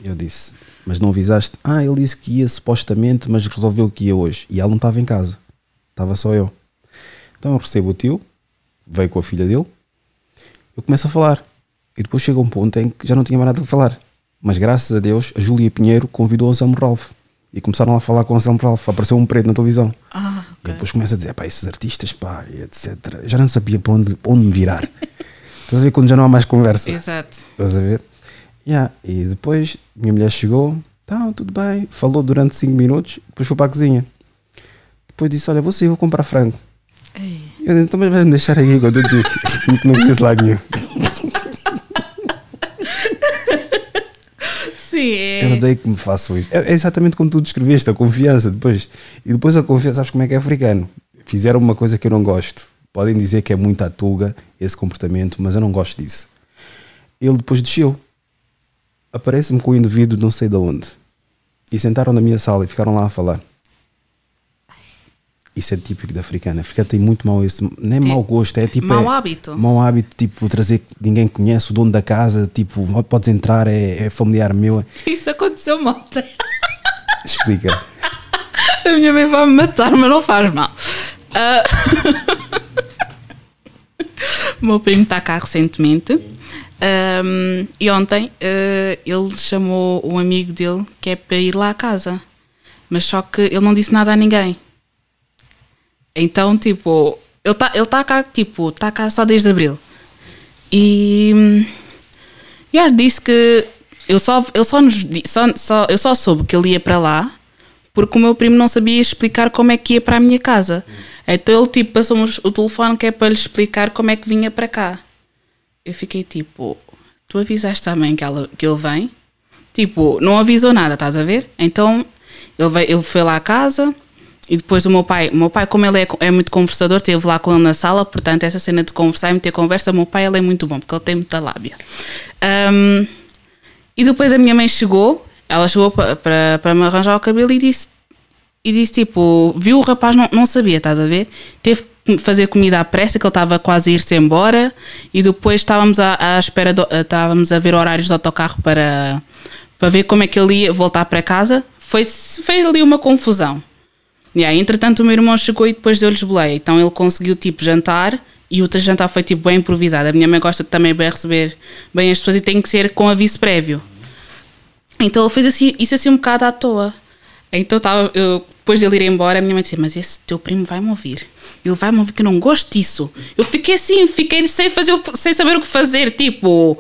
Eu disse, mas não avisaste? Ah, ele disse que ia supostamente, mas resolveu que ia hoje. E ela não estava em casa. Estava só eu. Então eu recebo o tio, veio com a filha dele, eu começo a falar. E depois chega um ponto em que já não tinha mais nada a falar. Mas graças a Deus, a Júlia Pinheiro convidou o Anselmo Ralph. E começaram a falar com o Anselmo Ralph. Apareceu um preto na televisão. Ah, E eu depois começa a dizer, pá, esses artistas, pá, e etc. Eu já não sabia para onde, para onde me virar. Estás a ver quando já não há mais conversa? exato. Estás a ver? Yeah. E depois minha mulher chegou, tá, tudo bem, falou durante 5 minutos, depois foi para a cozinha. Depois disse: Olha, vou sair, vou comprar frango. Ei, Eu disse: Então, mas vais-me deixar aí quando eu digo que não conheço lá nenhum. Sim, é. Eu odeio que me façam isso. É, é exatamente como tu descreveste, a confiança depois. E depois a confiança, sabes como é que é africano? Fizeram uma coisa que eu não gosto. Podem dizer que é muito à tuga esse comportamento, mas eu não gosto disso. Ele depois desceu. Aparece-me com o indivíduo de não sei de onde. E sentaram na minha sala e ficaram lá a falar. Isso é típico da africana. A africana tem muito mau esse. Nem Tem- mau gosto, é tipo. mau é- hábito. Mau hábito, tipo, trazer que ninguém conhece, o dono da casa, tipo, podes entrar, é, é familiar meu. Isso aconteceu ontem. Explica. A minha mãe vai me matar, mas não faz mal. Ah, o meu primo está cá recentemente. Ahm, e ontem ah, ele chamou um amigo dele que é para ir lá à casa. Mas só que ele não disse nada a ninguém. Então, tipo, ele está ele tá cá, tipo, está cá só desde abril. E hum, yeah, disse que eu só, ele só nos só, só, eu só soube que ele ia para lá porque o meu primo não sabia explicar como é que ia para a minha casa. Então ele tipo passou-me o telefone que é para lhe explicar como é que vinha para cá. Eu fiquei tipo, tu avisaste também que, ela, que ele vem? Tipo, não avisou nada, estás a ver? Então ele, veio, ele foi lá à casa e depois o meu pai, o meu pai, como ele é, é muito conversador, esteve lá com ele na sala, portanto, essa cena de conversar e meter conversa, o meu pai ele é muito bom, porque ele tem muita lábia. Ahm, e depois a minha mãe chegou, ela chegou para me arranjar o cabelo e disse, e disse tipo, viu o rapaz, não, não sabia, estás a ver? Teve que fazer comida à pressa, que ele estava quase a ir-se embora, e depois estávamos à, à espera, do- estávamos a ver horários de autocarro para, para ver como é que ele ia voltar para casa. Foi, foi ali uma confusão. E aí, entretanto, o meu irmão chegou e depois deu-lhes boleia. Então ele conseguiu tipo jantar e o jantar foi tipo bem improvisado. A minha mãe gosta também bem receber bem as pessoas e tem que ser com aviso prévio. Então ele fez assim, isso assim um bocado à toa. Então tava, eu, depois dele ir embora, a minha mãe disse: Mas esse teu primo vai-me ouvir. Ele vai-me ouvir que eu não gosto disso. Eu fiquei assim, fiquei sem, fazer, sem saber o que fazer. Tipo,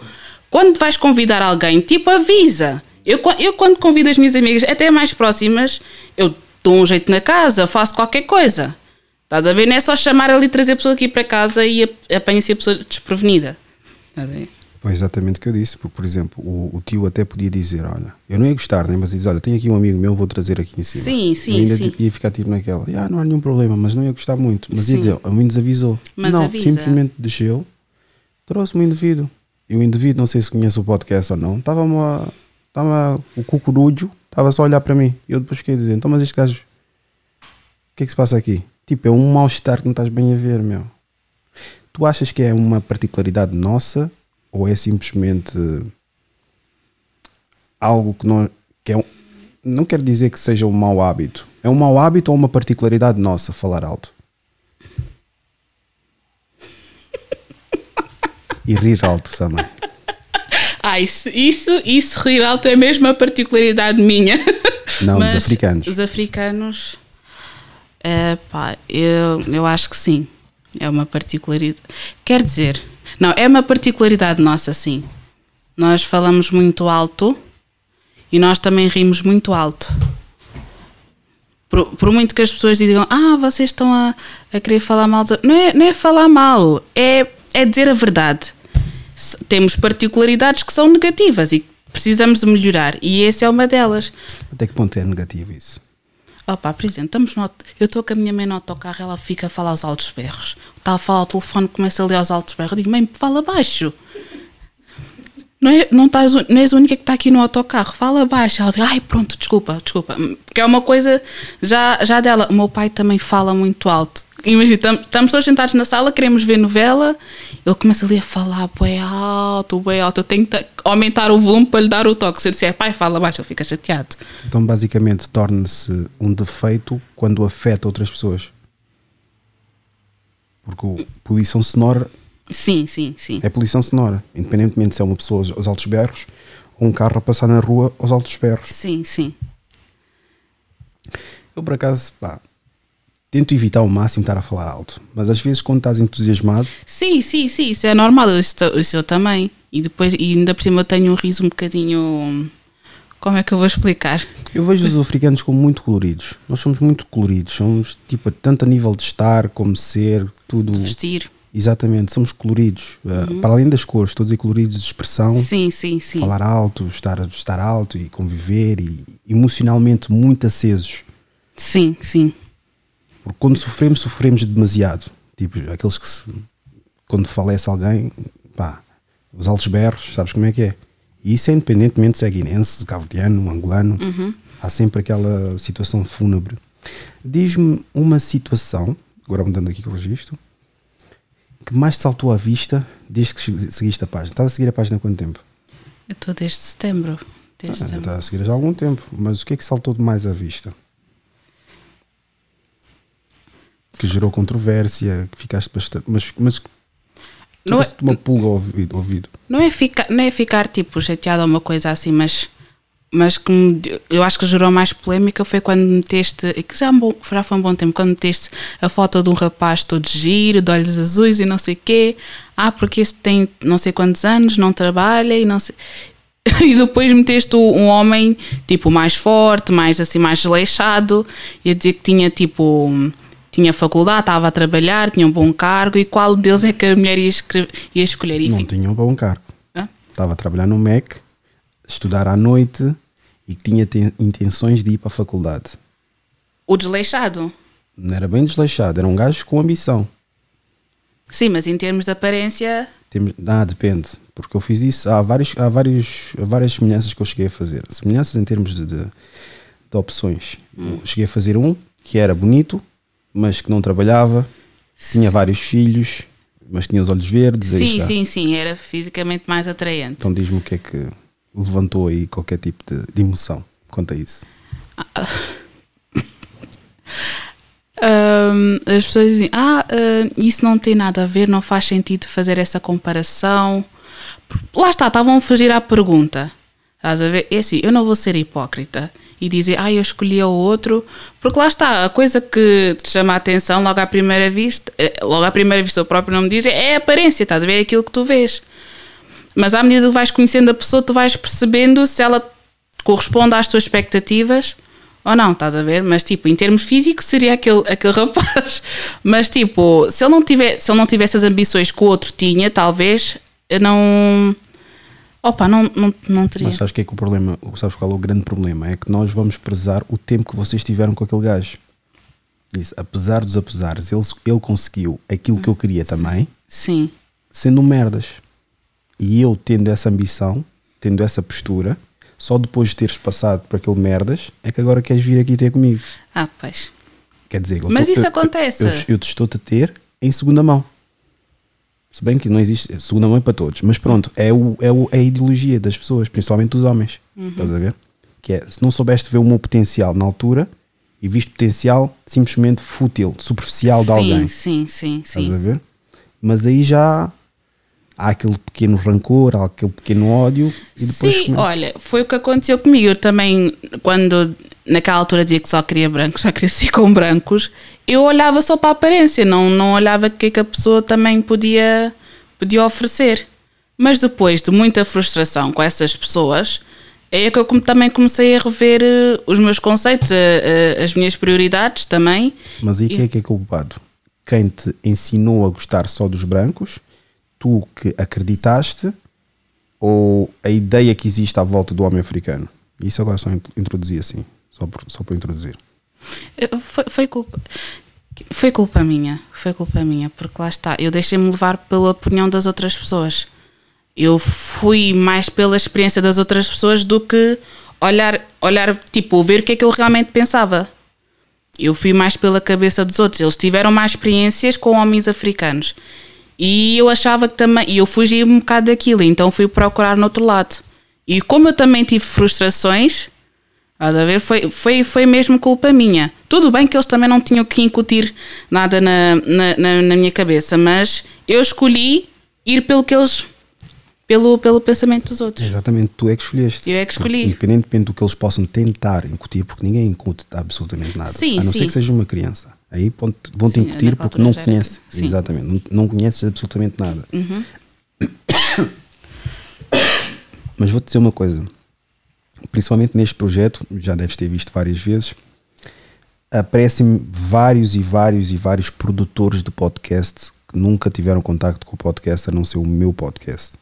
quando vais convidar alguém, tipo, avisa. Eu, eu quando convido as minhas amigas, até mais próximas, eu dou um jeito na casa, faço qualquer coisa. Estás a ver? Não é só chamar ali trazer a pessoa aqui para casa e ap- apanha-se a pessoa desprevenida. Estás a ver? Foi exatamente o que eu disse, porque, por exemplo, o, o tio até podia dizer: Olha, eu não ia gostar, né? mas diz: Olha, tenho aqui um amigo meu, vou trazer aqui em cima. Sim, sim, eu ainda sim. ia ficar tipo naquela: ah, Não há nenhum problema, mas não ia gostar muito. Mas ia Sim. dizer: A nos avisou. Mas não, avisa. simplesmente desceu, trouxe-me um indivíduo. E o indivíduo, não sei se conhece o podcast ou não, estava-me a. Estava o cucurujo, estava só a olhar para mim. E eu depois fiquei a dizer: Então, mas este gajo, o que é que se passa aqui? Tipo, é um mal-estar que não estás bem a ver, meu. Tu achas que é uma particularidade nossa ou é simplesmente algo que não que é um, não quero dizer que seja um mau hábito. É um mau hábito ou uma particularidade nossa falar alto? E rir alto também. Ah, isso, isso, isso rir alto é mesmo a particularidade minha. Não, Mas dos africanos. Os africanos, é, pá, eu, eu acho que sim. É uma particularidade. Quer dizer, não, é uma particularidade nossa, sim. Nós falamos muito alto e nós também rimos muito alto. Por, por muito que as pessoas digam, ah, vocês estão a, a querer falar mal. dos-" Não é, não é falar mal, é, é dizer a verdade. Temos particularidades que são negativas e precisamos melhorar, e essa é uma delas. Até que ponto é negativo isso? Opa, por exemplo, estamos no, eu estou com a minha mãe no autocarro, ela fica a falar aos altos berros. Está a falar ao telefone, começa a ler aos altos berros. Digo, mãe, fala baixo. Não, é, não, estás, não és a única que está aqui no autocarro, fala baixo. Ela diz, ai, pronto, desculpa, desculpa. Porque é uma coisa já, já dela. O meu pai também fala muito alto. Imagina, tam- estamos todos sentados na sala, queremos ver novela, ele começa ali a falar bem alto, bem alto. Eu tenho que ta- aumentar o volume para lhe dar o toque. Se eu disser, pai, fala baixo, ele fica chateado. Então, basicamente, torna-se um defeito quando afeta outras pessoas. Porque o poluição sonora Sim, sim, sim. é poluição sonora. Independentemente se é uma pessoa aos altos berros ou um carro a passar na rua aos altos berros. Sim, sim. Eu, por acaso, pá, tento evitar ao máximo estar a falar alto. Mas às vezes, quando estás entusiasmado, Sim, sim, sim, isso é normal, isso, isso eu também. E depois, e ainda por cima eu tenho um riso um bocadinho. Como é que eu vou explicar? eu vejo os africanos como muito coloridos. Nós somos muito coloridos. Somos, tipo, tanto a nível de estar como ser, tudo. De vestir. Exatamente, somos coloridos. Uh, para além das cores, a dizer coloridos de expressão. Sim, sim, sim. Falar alto, estar, estar alto e conviver e emocionalmente muito acesos. Sim, sim. Porque quando sofremos, sofremos demasiado. Tipo, aqueles que se, quando falece alguém, pá, os altos berros, sabes como é que é? E isso é independentemente se é guinense, cabo-verdiano, angolano, há sempre aquela situação fúnebre. Diz-me uma situação, agora mudando aqui o registro, que mais te saltou à vista desde que seguiste a página. Estás a seguir a página há quanto tempo? Eu estou desde setembro. Desde Ah, setembro. Estás a seguir já há algum tempo, mas o que é que saltou de mais à vista? Que gerou controvérsia, que ficaste bastante. Mas, mas Não é- uma pulga ao ouvido. ouvido. Não é ficar, não é ficar tipo chateado ou uma coisa assim, mas, mas que me eu acho que gerou mais polémica foi quando meteste, e que já, é já foi um bom tempo, quando meteste a foto de um rapaz todo giro, de olhos azuis e não sei o quê. ah, porque esse tem não sei quantos anos, não trabalha e não sei. E depois meteste um homem tipo mais forte, mais assim, mais desleixado, e a dizer que tinha tipo. Tinha faculdade, estava a trabalhar, tinha um bom cargo, e qual deles é que a mulher ia, ia escolher? E Não tinha um bom cargo. Hã? Estava a trabalhar no MEC, estudar à noite e tinha ten- intenções de ir para a faculdade. O desleixado. Não era bem desleixado, era um gajo com ambição. Sim, mas em termos de aparência. Ah, depende, porque eu fiz isso. Há, vários, há vários, várias semelhanças que eu cheguei a fazer. Semelhanças em termos de, de, de opções. Eu cheguei a fazer um que era bonito, mas que não trabalhava, tinha vários filhos, mas tinha os olhos verdes. Sim, sim, sim, era fisicamente mais atraente. Então diz-me o que é que levantou aí qualquer tipo de, de emoção quanto a isso. Ahm, as pessoas dizem: Ah, ah, isso não tem nada a ver, não faz sentido fazer essa comparação. Lá está, estavam a fugir à pergunta. Estás a ver? É assim, eu não vou ser hipócrita e dizer, ah, eu escolhi o outro, porque lá está, a coisa que te chama a atenção logo à primeira vista, eh, logo à primeira vista o próprio nome diz, é a aparência, estás a ver? É aquilo que tu vês. Mas à medida que vais conhecendo a pessoa, tu vais percebendo se ela corresponde às tuas expectativas ou não, estás a ver? Mas tipo, em termos físicos seria aquele, aquele rapaz. Mas tipo, se ele, não tiver, se ele não tivesse as ambições que o outro tinha, talvez não. Opa, não, não, não teria. Mas sabes que é que o problema, sabes qual é o grande problema? É que nós vamos prezar o tempo que vocês tiveram com aquele gajo. Isso, apesar dos apesares, ele, ele conseguiu aquilo que eu queria também, Sim, sendo merdas. E eu tendo essa ambição, tendo essa postura, só depois de teres passado por aquele merdas, é que agora queres vir aqui ter comigo. ah, pois. Quer dizer, eu Mas tô- isso eu- acontece. Eu, eu te estou a ter em segunda mão. Se bem que não existe segunda mão é para todos, mas pronto, é, o, é, o, é a ideologia das pessoas, principalmente dos homens. Uhum. Estás a ver? Que é, se não soubeste ver o meu potencial na altura e viste potencial simplesmente fútil, superficial de sim, alguém. sim, sim, Estás a sim. ver? Mas aí já há aquele pequeno rancor, há aquele pequeno ódio e depois Sim, começa- olha, foi o que aconteceu comigo. Eu também, quando naquela altura dizia que só queria brancos, só queria ser com brancos, eu olhava só para a aparência, não, não olhava o que é que a pessoa também podia, podia oferecer. Mas depois de muita frustração com essas pessoas, é que eu também comecei a rever eh, os meus conceitos, eh, eh, as minhas prioridades também. Mas aí quem é que é culpado? Quem te ensinou a gostar só dos brancos, tu que acreditaste, ou a ideia que existe à volta do homem africano? Isso agora só int- introduzir assim, só por, só por introduzir. Eh, Foi, foi culpa. Foi culpa minha, foi culpa minha, porque lá está, eu deixei-me levar pela opinião das outras pessoas. Eu fui mais pela experiência das outras pessoas do que olhar, olhar tipo, ver o que é que eu realmente pensava. Eu fui mais pela cabeça dos outros. Eles tiveram mais experiências com homens africanos. E eu achava que também. E eu fugi um bocado daquilo, então fui procurar no outro lado. E como eu também tive frustrações, a ver? Foi, foi, foi mesmo culpa minha. Tudo bem que eles também não tinham que incutir nada na, na, na, na minha cabeça, mas eu escolhi ir pelo que eles. pelo, pelo pensamento dos outros. Exatamente, tu é que escolheste. Eu é que escolhi. Independentemente do que eles possam tentar incutir, porque ninguém incute absolutamente nada. Sim, a não sim. ser que seja uma criança. Aí vão-te incutir porque não conhece. criança. Sim. Exatamente, não, não conheces absolutamente nada. Mas vou-te dizer uma coisa. Principalmente neste projeto, já deves ter visto várias vezes, aparecem vários e vários e vários produtores de podcast que nunca tiveram contacto com o podcast a não ser o meu podcast.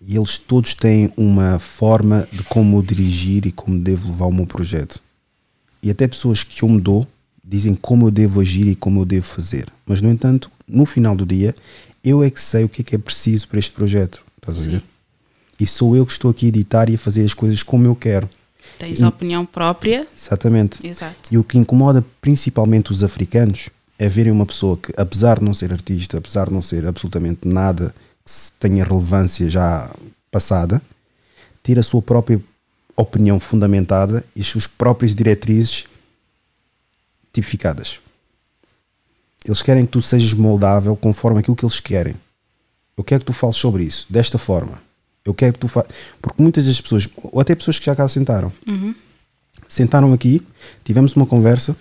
E eles todos têm uma forma de como eu dirigir e como devo levar o meu projeto. E até pessoas que eu me dou dizem como eu devo agir e como eu devo fazer. Mas, no entanto, no final do dia, eu é que sei o que é que é preciso para este projeto. Estás a ver? E sou eu que estou aqui a editar e a fazer as coisas como eu quero. Tens a opinião própria. Exatamente. Exato. E o que incomoda principalmente os africanos é verem uma pessoa que, apesar de não ser artista, apesar de não ser absolutamente nada que tenha relevância já passada, ter a sua própria opinião fundamentada e as suas próprias diretrizes tipificadas. Eles querem que tu sejas moldável conforme aquilo que eles querem. Eu quero que tu fales sobre isso, desta forma. Eu quero que tu fa... Porque muitas das pessoas, ou até pessoas que já cá sentaram, sentaram aqui, tivemos uma conversa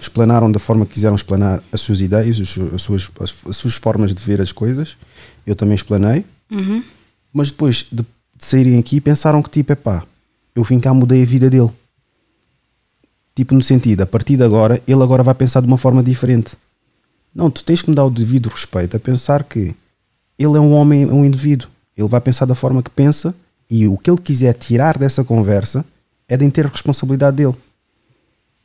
explanaram da forma que quiseram explanar as suas ideias, as suas, as, as suas formas de ver as coisas. Eu também explanei. Mas depois de, de saírem aqui, pensaram que tipo, epá, eu vim cá, mudei a vida dele. Tipo, no sentido, a partir de agora, ele agora vai pensar de uma forma diferente. Não, tu tens que me dar o devido respeito a pensar que ele é um homem, é um indivíduo. Ele vai pensar da forma que pensa e o que ele quiser tirar dessa conversa é de inteira responsabilidade dele.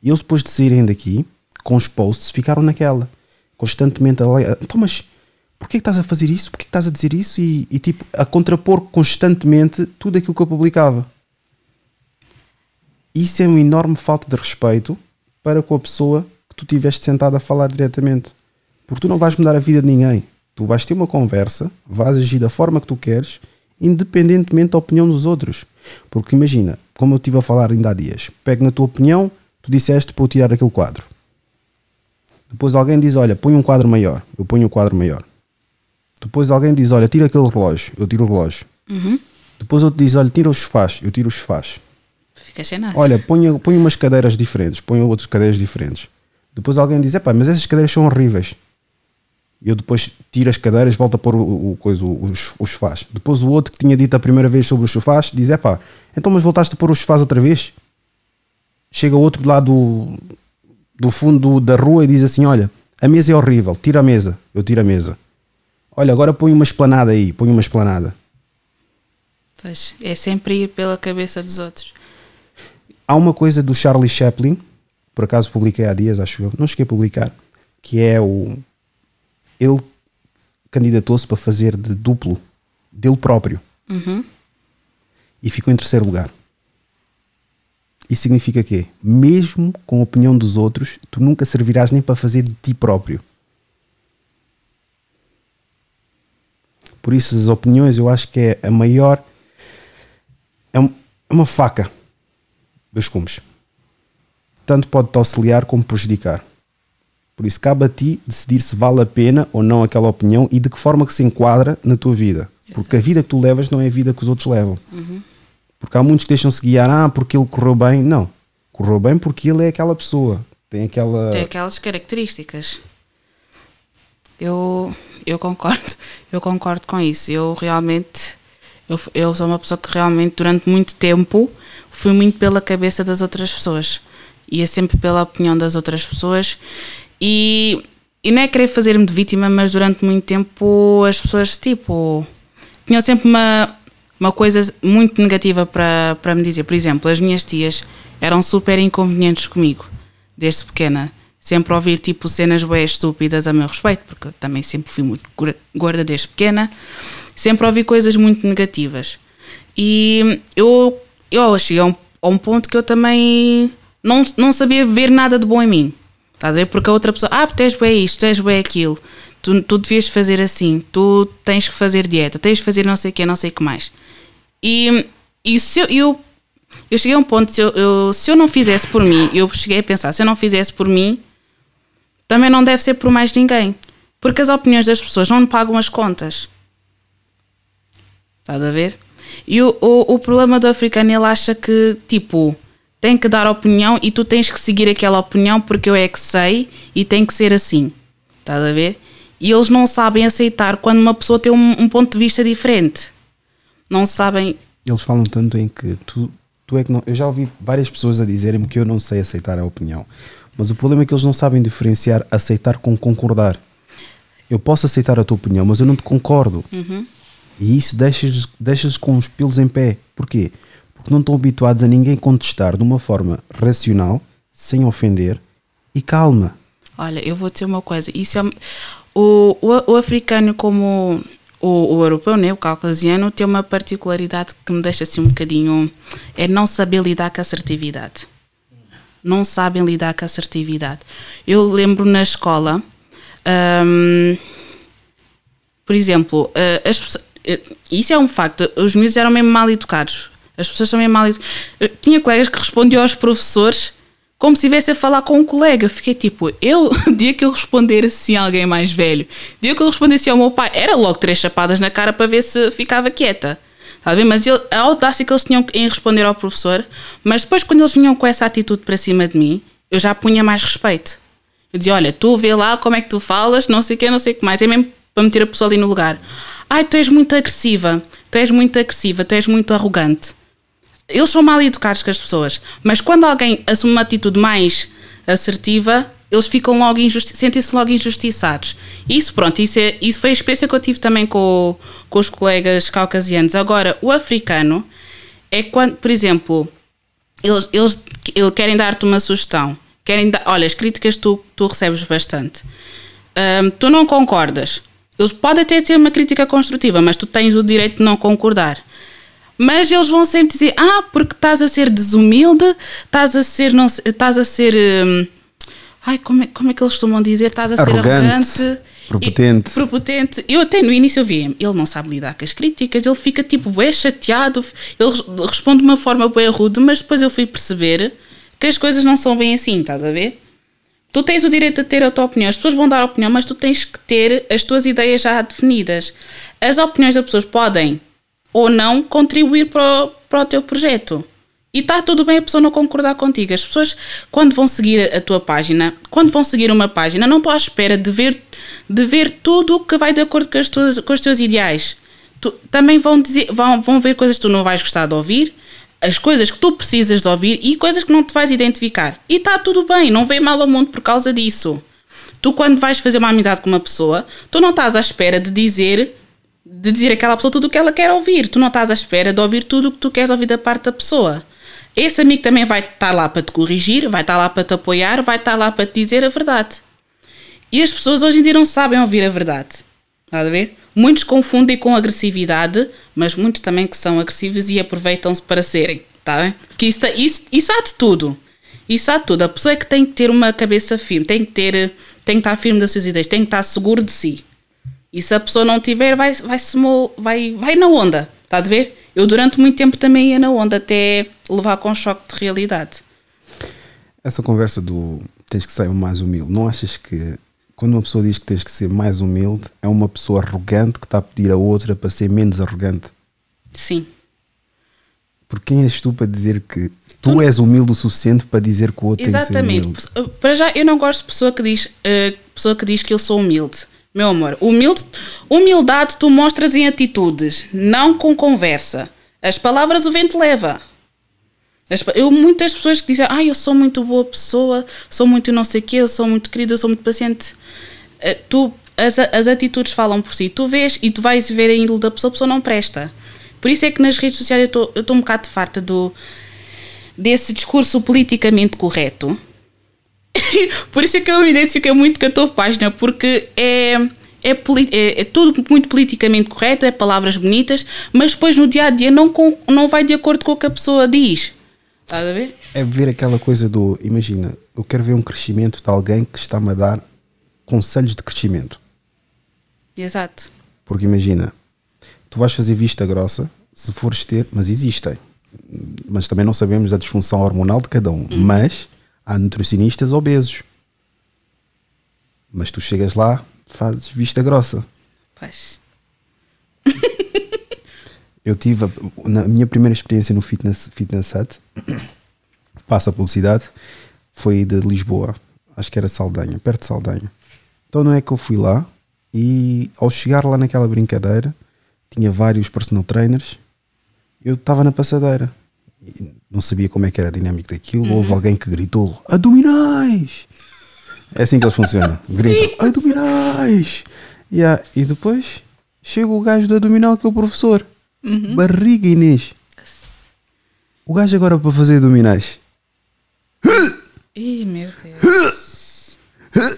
E eles depois de saírem daqui, com os posts, ficaram naquela. Constantemente a ler. Então, mas porquê que estás a fazer isso? Porquê que estás a dizer isso? E, e, tipo, a contrapor constantemente tudo aquilo que eu publicava. Isso é uma enorme falta de respeito para com a pessoa que tu tiveste sentado a falar diretamente. Porque tu não vais mudar a vida de ninguém. Tu vais ter uma conversa, vais agir da forma que tu queres, independentemente da opinião dos outros. Porque imagina, como eu estive a falar ainda há dias, pego na tua opinião, tu disseste para eu tirar aquele quadro. Depois alguém diz, olha, põe um quadro maior. Eu ponho o quadro maior. Depois alguém diz, olha, tira aquele relógio. Eu tiro o relógio. Depois outro diz, olha, tira os sofás. Eu tiro os sofás. Fica sem nada. Olha, ponha umas cadeiras diferentes, ponha outras cadeiras diferentes. Depois alguém diz, epá, mas essas cadeiras são horríveis. E eu depois tiro as cadeiras, volto a pôr o, o, coisa, os, os sofás. Depois o outro que tinha dito a primeira vez sobre os sofás diz, epá, então mas voltaste a pôr os sofás outra vez? Chega outro lá do, do fundo da rua e diz assim, olha, a mesa é horrível, tira a mesa. Eu tiro a mesa. Olha, agora põe uma esplanada aí, põe uma esplanada. Pois, é sempre ir pela cabeça dos outros. Há uma coisa do Charlie Chaplin, por acaso publiquei há dias, acho eu, não cheguei a publicar, que é o. Ele candidatou-se para fazer de duplo dele próprio e ficou em terceiro lugar. Isso significa que, mesmo com a opinião dos outros, tu nunca servirás nem para fazer de ti próprio. Por isso, as opiniões eu acho que é a maior. É é uma faca dos cumes. Tanto pode te auxiliar como prejudicar. Por isso, cabe a ti decidir se vale a pena ou não aquela opinião e de que forma que se enquadra na tua vida. Porque a vida que tu levas não é a vida que os outros levam. Porque há muitos que deixam-se guiar, ah, porque ele correu bem. Não. Correu bem porque ele é aquela pessoa. Tem aquela. Tem aquelas características. Eu, eu concordo, eu concordo com isso. Eu realmente, eu, eu sou uma pessoa que realmente durante muito tempo fui muito pela cabeça das outras pessoas. Ia sempre pela opinião das outras pessoas e, e não é querer fazer-me de vítima, mas durante muito tempo as pessoas, tipo, tinham sempre uma, uma coisa muito negativa para, para me dizer. Por exemplo, as minhas tias eram super inconvenientes comigo, desde pequena. Sempre ouvir tipo cenas bem estúpidas a meu respeito, porque eu também sempre fui muito gor- gorda desde pequena. Sempre ouvi coisas muito negativas. E eu, eu cheguei a um, a um ponto que eu também não, não sabia ver nada de bom em mim. Estás a ver? Porque a outra pessoa, ah, tu és bem isto, tu és bem aquilo, tu, tu devias fazer assim, tu tens que fazer dieta, tens que fazer não sei o que, não sei o que mais. E, e se eu, eu, eu cheguei a um ponto, se eu, eu- se eu não fizesse por mim, eu cheguei a pensar, se eu não fizesse por mim, também não deve ser por mais ninguém. Porque as opiniões das pessoas não me pagam as contas. Estás a ver? E o, o, o problema do africano, ele acha que, tipo, tem que dar opinião e tu tens que seguir aquela opinião porque eu é que sei e tem que ser assim. Estás a ver? E eles não sabem aceitar quando uma pessoa tem um, um ponto de vista diferente. Não sabem. Eles falam tanto em que tu, tu é que não. Eu já ouvi várias pessoas a dizerem-me que eu não sei aceitar a opinião. Mas o problema é que eles não sabem diferenciar aceitar com concordar. Eu posso aceitar a tua opinião, mas eu não te concordo. E isso deixa-lhes deixa com os pelos em pé. Porquê? Porque não estão habituados a ninguém contestar de uma forma racional, sem ofender e calma. Olha, eu vou dizer uma coisa. Isso é, o, o, o africano, como o, o europeu, né, o caucasiano, tem uma particularidade que me deixa assim um bocadinho. É não saber lidar com a assertividade. Não sabem lidar com a assertividade. Eu lembro na escola, hum, por exemplo, eh, as pessoas- isso é um facto, os miúdos eram mesmo mal educados. As pessoas mesmo mal educadas. Tinha colegas que respondiam aos professores como se estivesse a falar com um colega. Fiquei tipo, eu, dia que eu responder assim a alguém mais velho, dia que eu respondesse ao meu pai, era logo três chapadas na cara para ver se ficava quieta. Ver? Mas ele- a audácia que eles tinham em responder ao professor, mas depois quando eles vinham com essa atitude para cima de mim, eu já punha mais respeito. Eu dizia, olha, tu vê lá como é que tu falas, não sei o que, não sei o que mais. É mesmo para meter a pessoa ali no lugar. Ai, tu és muito agressiva, tu és muito agressiva, tu és muito arrogante. Eles são mal educados com as pessoas, mas quando alguém assume uma atitude mais assertiva, eles ficam logo sentem-se logo injustiçados. Isso, pronto, isso, é, isso foi a experiência que eu tive também com, com os colegas caucasianos. Agora, o africano é quando, por exemplo, eles, eles, eles querem dar-te uma sugestão. Querem dar, olha, as críticas tu, tu recebes bastante. Hum, tu não concordas. Eles podem até ser uma crítica construtiva, mas tu tens o direito de não concordar. Mas eles vão sempre dizer: Ah, porque estás a ser desumilde, estás a ser. Não, estás a ser. hum, ai, como é, como é que eles costumam dizer? Estás a ser Arrogante, arrogante. prepotente. E- prepotente. Eu até no início eu vi, ele não sabe lidar com as críticas, ele fica tipo bué chateado, ele res- responde de uma forma bué rude, mas depois eu fui perceber que as coisas não são bem assim, estás a ver? Tu tens o direito de ter a tua opinião, as pessoas vão dar opinião, mas tu tens que ter as tuas ideias já definidas. As opiniões das pessoas podem ou não contribuir para o, para o teu projeto. E está tudo bem a pessoa não concordar contigo. As pessoas, quando vão seguir a tua página, quando vão seguir uma página, não estou à espera de ver, de ver tudo que vai de acordo com, as tuas, com os teus ideais. Tu- também vão, dizer, vão, vão ver coisas que tu não vais gostar de ouvir, as coisas que tu precisas de ouvir e coisas que não te vais identificar. E está tudo bem, não vem mal ao mundo por causa disso. Tu, quando vais fazer uma amizade com uma pessoa, tu não estás à espera de dizer de dizer àquela pessoa tudo o que ela quer ouvir. Tu não estás à espera de ouvir tudo o que tu queres ouvir da parte da pessoa. Esse amigo também vai estar lá para te corrigir, vai estar lá para te apoiar, vai estar lá para te dizer a verdade. E as pessoas hoje em dia não sabem ouvir a verdade. Estás a ver? Muitos confundem com agressividade, mas muitos também que são agressivos e aproveitam-se para serem. Tá bem? Porque isso, isso, isso há de tudo. Isso há de tudo. A pessoa é que tem que ter uma cabeça firme, tem que, ter, tem que estar firme das suas ideias, tem que estar seguro de si. E se a pessoa não tiver, vai, vai, vai, vai na onda. Estás a ver? Eu durante muito tempo também ia na onda, até levar com um choque de realidade. Essa conversa do tens que ser mais humilde, não achas que quando uma pessoa diz que tens que ser mais humilde, é uma pessoa arrogante que está a pedir a outra para ser menos arrogante? Sim. Porque quem és tu para dizer que tu és humilde o suficiente para dizer que o outro tem que ser Exatamente. humilde? Uh, Para já, eu não gosto de pessoa que diz, uh, pessoa que, diz que eu sou humilde. Meu amor, humilde, humildade tu mostras em atitudes, não com conversa. As palavras o vento leva. Eu, muitas pessoas que dizem, ah, eu sou muito boa pessoa, sou muito não sei o quê, eu sou muito querida, eu sou muito paciente. Uh, tu, as, as atitudes falam por si. Tu vês e tu vais ver a índole da pessoa, a pessoa não presta. Por isso é que nas redes sociais eu estou- um bocado farta do, desse discurso politicamente correto. Por isso é que eu me identifiquei muito com a tua página, porque é, é, é, é tudo muito politicamente correto, é palavras bonitas, mas depois no dia a dia não, com- não vai de acordo com o que a pessoa diz. Estás a ver? É ver aquela coisa do. Imagina, eu quero ver um crescimento de alguém que está-me a dar conselhos de crescimento. Exato. Porque imagina, tu vais fazer vista grossa se fores ter, mas existem. Mas também não sabemos da disfunção hormonal de cada um. Mas há nutricionistas obesos. Mas tu chegas lá, fazes vista grossa. Pois. Eu tive, a- na minha primeira experiência no Fitness, fitness Hut, passa a publicidade, foi de Lisboa, acho que era Saldanha, perto de Saldanha. Então não é que eu fui lá e ao chegar lá naquela brincadeira, tinha vários personal trainers, eu estava na passadeira. E não sabia como é que era a dinâmica daquilo, houve alguém que gritou, abdominais! É assim que eles funcionam. Gritam, abdominais! Yeah. E depois chega o gajo do abdominal que é o professor. Barriga Inês. O gajo agora para fazer abdominais. Ih, meu Deus.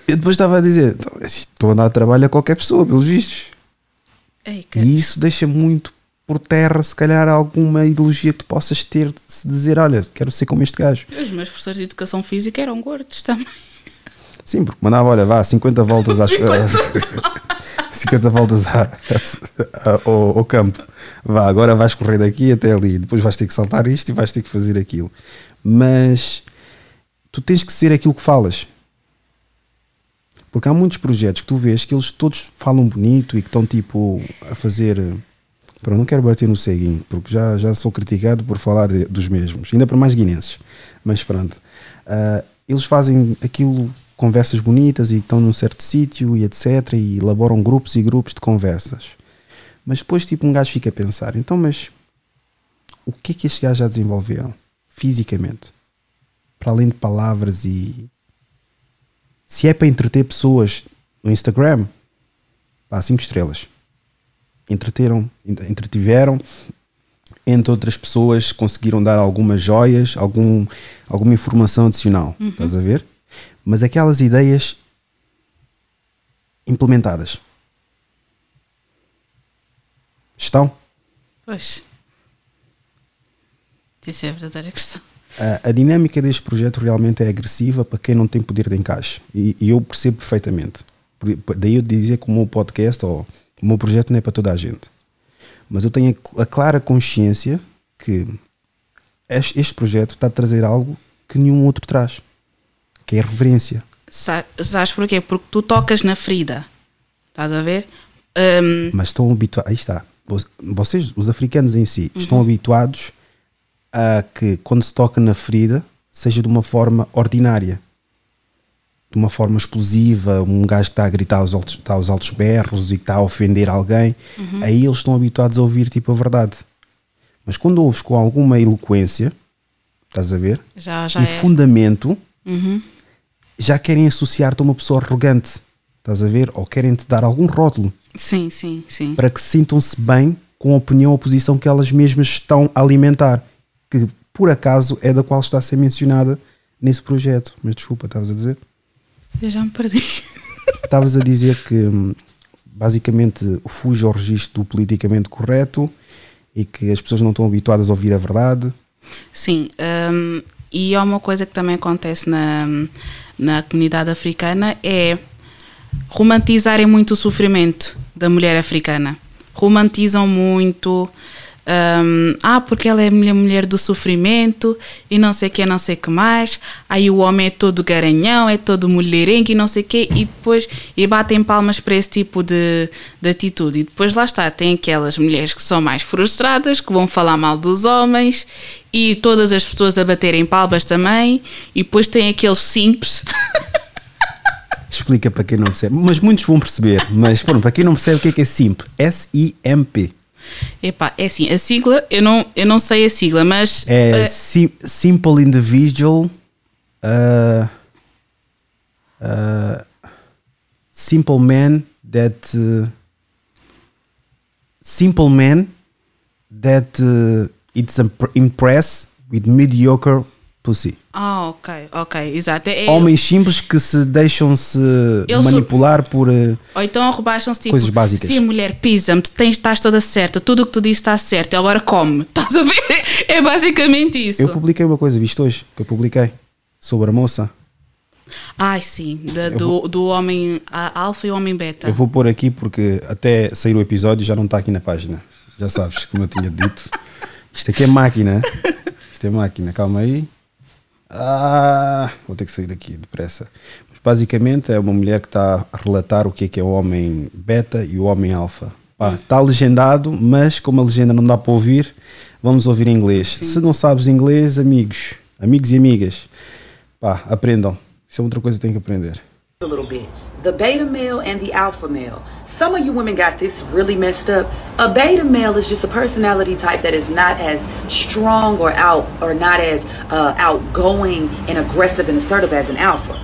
Eu depois estava a dizer, "Então, estou a andar a trabalho a qualquer pessoa, pelos vistos. Ei. E isso deixa muito por terra, se calhar, alguma ideologia que tu possas ter de se dizer, olha, quero ser como este gajo. Os meus professores de educação física eram gordos também. Sim, porque mandava, olha, vá, 50 voltas às 50 50 voltas à- à- ao, ao campo. Vá, agora vais correr daqui até ali, depois vais ter que saltar isto e vais ter que fazer aquilo. Mas tu tens que ser aquilo que falas. Porque há muitos projetos que tu vês que eles todos falam bonito e que estão tipo a fazer. Pronto, não quero bater no ceguinho, porque já, já sou criticado por falar de- dos mesmos, ainda para mais guinenses. Mas pronto, Ah, eles fazem aquilo conversas bonitas e estão num certo sítio e etc. E elaboram grupos e grupos de conversas. Mas depois, tipo, um gajo fica a pensar: então, mas o que é que estes gajos já desenvolveram fisicamente? Para além de palavras e. Se é para entreter pessoas no Instagram, pá, 5 estrelas. Entreteram, ent- entretiveram, entre outras pessoas conseguiram dar algumas joias, algum, alguma informação adicional. Estás a ver? Mas aquelas ideias implementadas estão. Pois. Isso é a verdadeira questão. A, a dinâmica deste projeto realmente é agressiva para quem não tem poder de encaixe. E, e eu percebo perfeitamente. Daí eu dizer que o meu podcast ou o meu projeto não é para toda a gente. Mas eu tenho a cl- a clara consciência que este, este projeto está a trazer algo que nenhum outro traz, que é reverência. Sa- Sabes porquê? Porque tu tocas na ferida. Estás a ver? Hum, Mas estão habituados. Aí está. Vo- Vocês, os africanos em si, estão habituados a que quando se toca na ferida seja de uma forma ordinária. De uma forma explosiva, um gajo que está a gritar aos altos, está aos altos berros e que está a ofender alguém, aí eles estão habituados a ouvir tipo a verdade. Mas quando ouves com alguma eloquência, estás a ver? já, já e é. fundamento, já querem associar-te a uma pessoa arrogante, estás a ver? Ou querem te dar algum rótulo Sim, sim, sim. para que sintam-se bem com a opinião ou posição que elas mesmas estão a alimentar, que por acaso é da qual está a ser mencionada nesse projeto. Mas desculpa, estavas a dizer? Eu já me perdi. Estavas a dizer que hum, basicamente fuge ao registro do politicamente correto e que as pessoas não estão habituadas a ouvir a verdade. Sim, hum, e há uma coisa que também acontece na, na comunidade africana é romantizarem muito o sofrimento da mulher africana. Romantizam muito. Hum, ah, porque ela é mulher, mulher do sofrimento e não sei o que, não sei o que mais. Aí o homem é todo garanhão, é todo mulherengo e não sei o que, e depois e batem palmas para esse tipo de, de atitude. E depois lá está, tem aquelas mulheres que são mais frustradas, que vão falar mal dos homens e todas as pessoas a baterem palmas também. E depois tem aqueles simples. Explica para quem não percebe. Mas muitos vão perceber. Mas pronto, para quem não percebe o que é que é S-I-M-P. Epá, é assim, a sigla, eu não, eu não sei a sigla, mas É eh, sim- Simple Individual. uh, uh, simple Man that. uh, simple Man that uh, it's imp- impressed with mediocre pussy. Ah, ok, ok, exato. É, Homens simples que se deixam-se manipular por. uh, Ou então rebaixam-se tipo, Coisas básicas. a mulher pisa-me, tu tens, estás toda certa, tudo o que tu dizes está certo, agora come. Estás a ver? É basicamente isso. Eu publiquei uma coisa, viste hoje? Que eu publiquei sobre a moça. Ai, sim, da- do, do homem alfa e o homem beta. Eu vou pôr aqui porque até sair o episódio já não está aqui na página. Já sabes, como eu tinha dito. Isto aqui é máquina. Isto é máquina, calma aí. Ah, vou ter que sair daqui depressa. Mas basicamente é uma mulher que está a relatar o que é que é o homem beta e o homem alfa. Está legendado, mas como a legenda não dá para ouvir, vamos ouvir em inglês. Se não sabes inglês, amigos, amigos e amigas, pá, aprendam. Isso é outra coisa que tem que aprender. a little bit. The beta male and the alpha male. Some of you women got this really messed up. A beta male is just a personality type that is not as strong or out or not as uh, outgoing and aggressive and assertive as an alpha.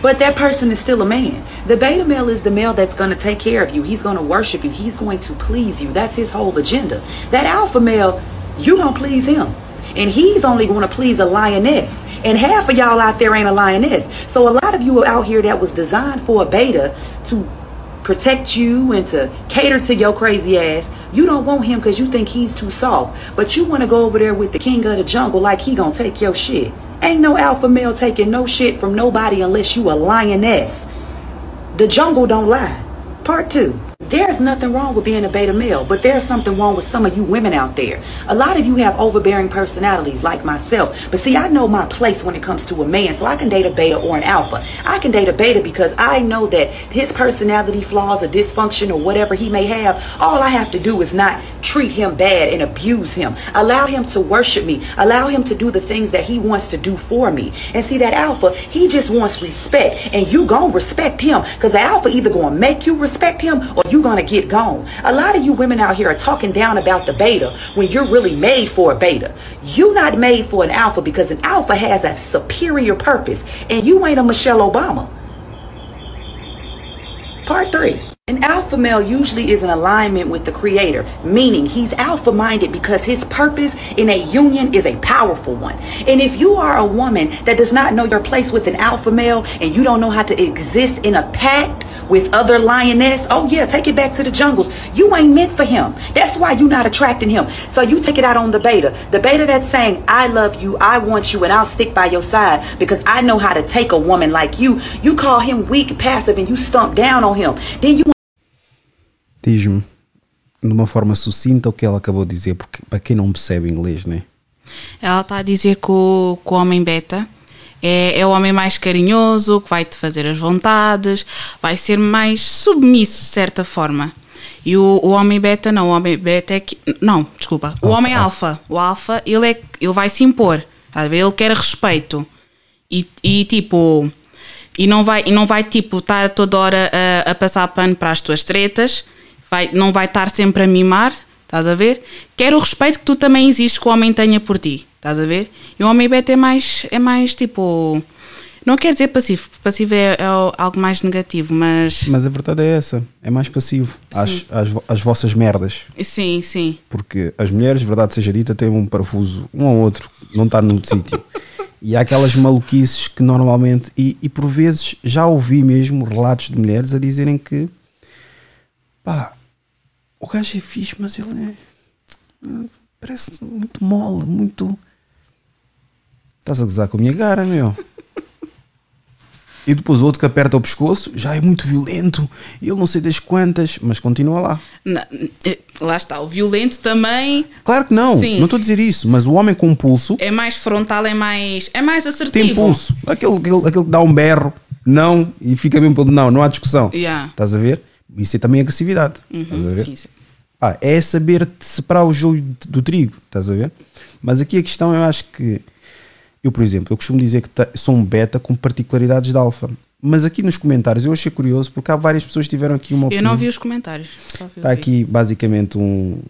But that person is still a man. The beta male is the male that's going to take care of you. He's going to worship you. He's going to please you. That's his whole agenda. That alpha male, you don't please him. And he's only going to please a lioness. And half of y'all out there ain't a lioness. So a lot of you are out here that was designed for a beta to protect you and to cater to your crazy ass. You don't want him because you think he's too soft. But you want to go over there with the king of the jungle like he gonna take your shit. Ain't no alpha male taking no shit from nobody unless you a lioness. The jungle don't lie. Part two. There's nothing wrong with being a beta male, but there's something wrong with some of you women out there. A lot of you have overbearing personalities like myself. But see, I know my place when it comes to a man, so I can date a beta or an alpha. I can date a beta because I know that his personality flaws or dysfunction or whatever he may have, all I have to do is not treat him bad and abuse him. Allow him to worship me. Allow him to do the things that he wants to do for me. And see that alpha, he just wants respect. And you gonna respect him. Cause the alpha either gonna make you respect him or you gonna get gone. A lot of you women out here are talking down about the beta when you're really made for a beta. You're not made for an alpha because an alpha has a superior purpose. And you ain't a Michelle Obama. Part three. An alpha male usually is in alignment with the creator, meaning he's alpha minded because his purpose in a union is a powerful one. And if you are a woman that does not know your place with an alpha male and you don't know how to exist in a pact with other lioness, oh yeah, take it back to the jungles. You ain't meant for him. That's why you're not attracting him. So you take it out on the beta. The beta that's saying, I love you, I want you, and I'll stick by your side because I know how to take a woman like you. You call him weak, passive, and you stomp down on him. Then you Diz-me, de uma forma sucinta, o que ela acabou de dizer, porque para quem não percebe inglês, né? Ela está a dizer que o, que o homem beta é, é o homem mais carinhoso, que vai te fazer as vontades, vai ser mais submisso, de certa forma. E o, o homem beta, não, o homem beta é que. Não, desculpa. O Alfa, homem alfa. alfa. O alfa, ele, é, ele vai se impor. Tá? Ele quer respeito. E, e tipo. E não vai, e não vai tipo, estar toda hora a, a passar pano para as tuas tretas. Vai, não vai estar sempre a mimar. Estás a ver? Quer o respeito que tu também exiges que o homem tenha por ti. Estás a ver? E o homem beta é mais, é mais tipo. Não quer dizer passivo. Passivo é, é algo mais negativo, mas. Mas a verdade é essa, é mais passivo às, às vossas merdas. Sim, sim. Porque as mulheres, verdade seja dita, têm um parafuso, um ou outro, não está no sítio. E há aquelas maluquices que normalmente, e, e por vezes já ouvi mesmo relatos de mulheres a dizerem que pá, o gajo é fixe, mas ele é. parece muito mole, muito. Estás a gozar com a minha cara, meu. E depois o outro que aperta o pescoço já é muito violento, ele não sei das quantas, mas continua lá. Na- eh, lá está. O violento também Claro que não, Sim. não estou a dizer isso, mas o homem com pulso é mais frontal, é mais, é mais assertivo. tem pulso. Aquele, aquele, aquele que dá um berro, não, e fica mesmo pelo não, não há discussão. Yeah. Estás a ver? Isso é também agressividade. ver? Sim, sim. Pá, é saber separar o joio do trigo, estás a ver? Mas aqui a questão eu acho que eu, por exemplo, eu costumo dizer que sou um beta com particularidades de alfa. Mas aqui nos comentários eu achei curioso porque há várias pessoas que tiveram aqui uma Eu opinião. não vi os comentários. Está aqui basicamente um.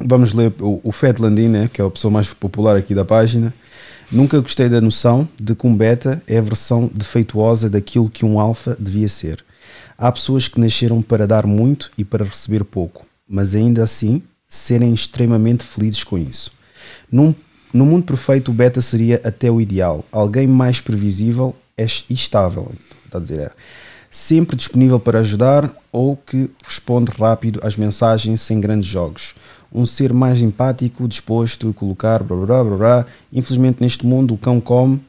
Vamos ler o, o Fedlandin, né, que é a pessoa mais popular aqui da página. Nunca gostei da noção de que um beta é a versão defeituosa daquilo que um alfa devia ser. Há pessoas que nasceram para dar muito e para receber pouco, mas ainda assim serem extremamente felizes com isso. Num, no mundo perfeito, o beta seria até o ideal. Alguém mais previsível é estável. Está a dizer, é sempre disponível para ajudar ou que responde rápido às mensagens sem grandes jogos. Um ser mais empático, disposto a colocar blá blá blá blá. Infelizmente neste mundo o cão come,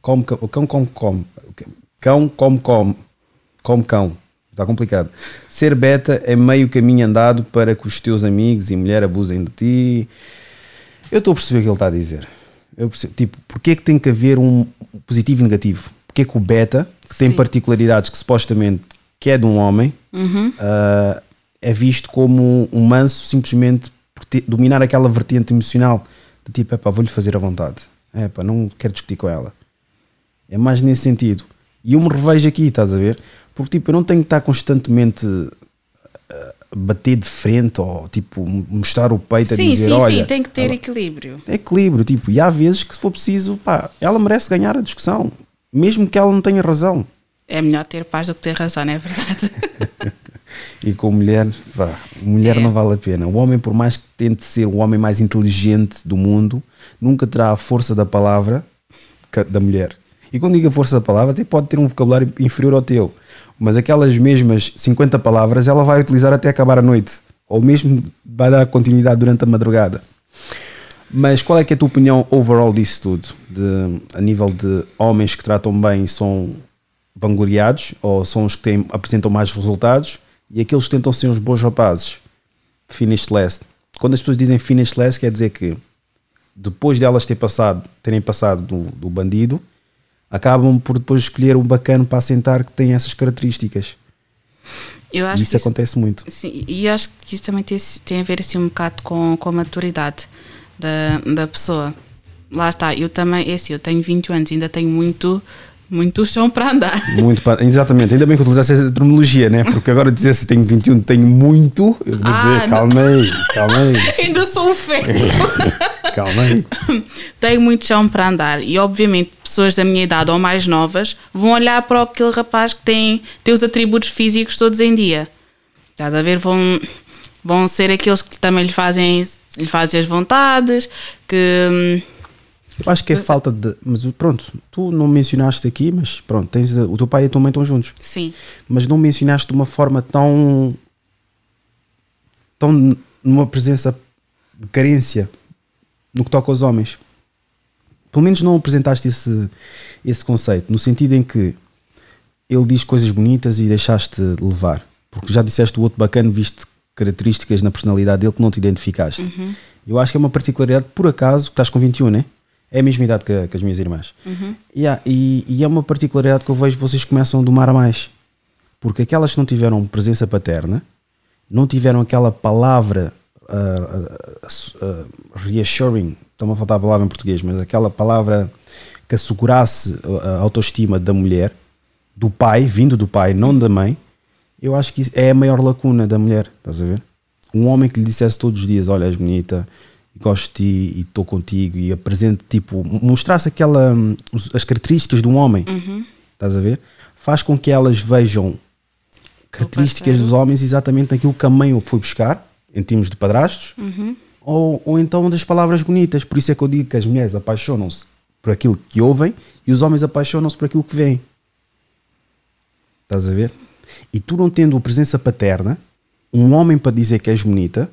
come o cão come come, cão come come, come cão. Está complicado. Ser beta é meio caminho andado para que os teus amigos e mulher abusem de ti. Eu estou a perceber o que ele está a dizer. Eu percebo, tipo, porque é que tem que haver um positivo e negativo? Porque é que o beta, que tem Sim. particularidades que supostamente que é de um homem, ah, é visto como um manso simplesmente por dominar aquela vertente emocional de tipo, epá, vou-lhe fazer à vontade. Epá, não quero discutir com ela. É mais nesse sentido. E eu me revejo aqui, estás a ver? Porque tipo, eu não tenho que estar constantemente a bater de frente ou tipo mostrar o peito a Sim, dizer, sim, olha, sim. Tem que ter ela- equilíbrio. é equilíbrio, tipo, e há vezes que se for preciso, pá, ela merece ganhar a discussão, mesmo que ela não tenha razão. É melhor ter paz do que ter razão, não é verdade? E com mulher, pá, mulher É. não vale a pena. O homem, por mais que tente ser o homem mais inteligente do mundo, nunca terá a força da palavra da mulher. E quando digo a força da palavra, até pode ter um vocabulário inferior ao teu, mas aquelas mesmas 50 palavras ela vai utilizar até acabar a noite, ou mesmo vai dar continuidade durante a madrugada. Mas qual é que é a tua opinião overall disso tudo? De, a nível de homens que tratam bem são vangloriados ou são os que têm, apresentam mais resultados? e aqueles que tentam ser os bons rapazes, finish last. Quando as pessoas dizem finish last, quer dizer que depois delas ter passado, terem passado do, do bandido, acabam por depois escolher um bacana para assentar que tem essas características. Eu E acho isso que acontece muito. Sim, e acho que isso também tem, tem a ver assim, um bocado com, com a maturidade da, da pessoa. Lá está, eu também, é assim, eu tenho 20 anos, ainda tenho muito, muito chão para andar. Muito pa- Exatamente, ainda bem que utilizaste essa terminologia, né? Porque agora dizer se tenho 21, tenho muito, eu vou Ah, dizer, calma aí, calma aí, ainda sou um feto. calma aí. tenho muito chão para andar e obviamente pessoas da minha idade ou mais novas vão olhar para aquele rapaz que tem, tem os atributos físicos todos em dia. Estás a ver? Vão, vão ser aqueles que também lhe fazem, lhe fazem as vontades, que hum, Eu acho que é falta de. Mas pronto, tu não mencionaste aqui, mas pronto, tens, o teu pai e a tua mãe estão juntos. sim, Mas não mencionaste de uma forma tão. tão. numa presença de carência no que toca aos homens. Pelo menos não apresentaste esse, esse conceito, no sentido em que ele diz coisas bonitas e deixaste levar. Porque já disseste o outro bacana, viste características na personalidade dele que não te identificaste. Eu acho que é uma particularidade, por acaso, que estás com 21, né? É a mesma idade que, que as minhas irmãs. Yeah, e, e é uma particularidade que eu vejo que vocês começam a domar mais. Porque aquelas que não tiveram presença paterna, não tiveram aquela palavra ah, ah, ah, reassuring, está-me a faltar a palavra em português, mas aquela palavra que assegurasse a autoestima da mulher, do pai, vindo do pai, não da mãe, eu acho que é a maior lacuna da mulher, estás a ver? Um homem que lhe dissesse todos os dias, olha, és bonita, gosto de ti e estou contigo e apresente, tipo, mostrasse aquela, hum, as características de um homem, estás a ver? Faz com que elas vejam características dos homens exatamente naquilo que a mãe foi buscar, em termos de padrastos, ou, ou então das palavras bonitas. Por isso é que eu digo que as mulheres apaixonam-se por aquilo que ouvem e os homens apaixonam-se por aquilo que veem. Estás a ver? E tu não tendo a presença paterna, um homem para dizer que és bonita,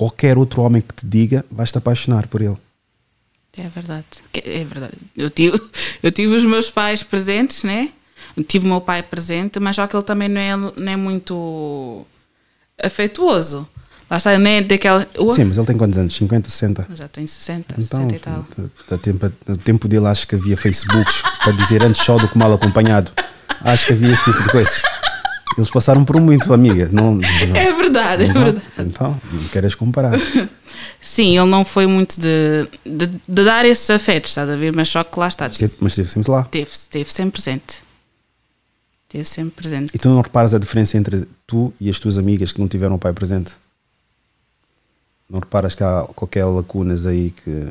qualquer outro homem que te diga, vais-te apaixonar por ele. é verdade. É verdade. Eu tive, eu tive os meus pais presentes, né? Tive o meu pai presente, mas já que ele também não é, não é muito afetuoso. Lá está, não é daquela. o- Sim, mas ele tem quantos anos? 50, 60? Já tem 60, Então, 60 e tal. tempo, no tempo dele acho que havia Facebooks para dizer antes só do que mal acompanhado. Acho que havia esse tipo de coisa. Eles passaram por muito, amiga. Não, não, É verdade, é então, verdade. então, não queres comparar. Sim, ele não foi muito de, de, de dar esses afetos, estás a ver? Mas só que lá está. Esteve- mas esteve sempre lá. Teve, teve sempre presente. Teve sempre presente. E tu não reparas a diferença entre tu e as tuas amigas que não tiveram o pai presente? Não reparas que há qualquer lacunas aí que,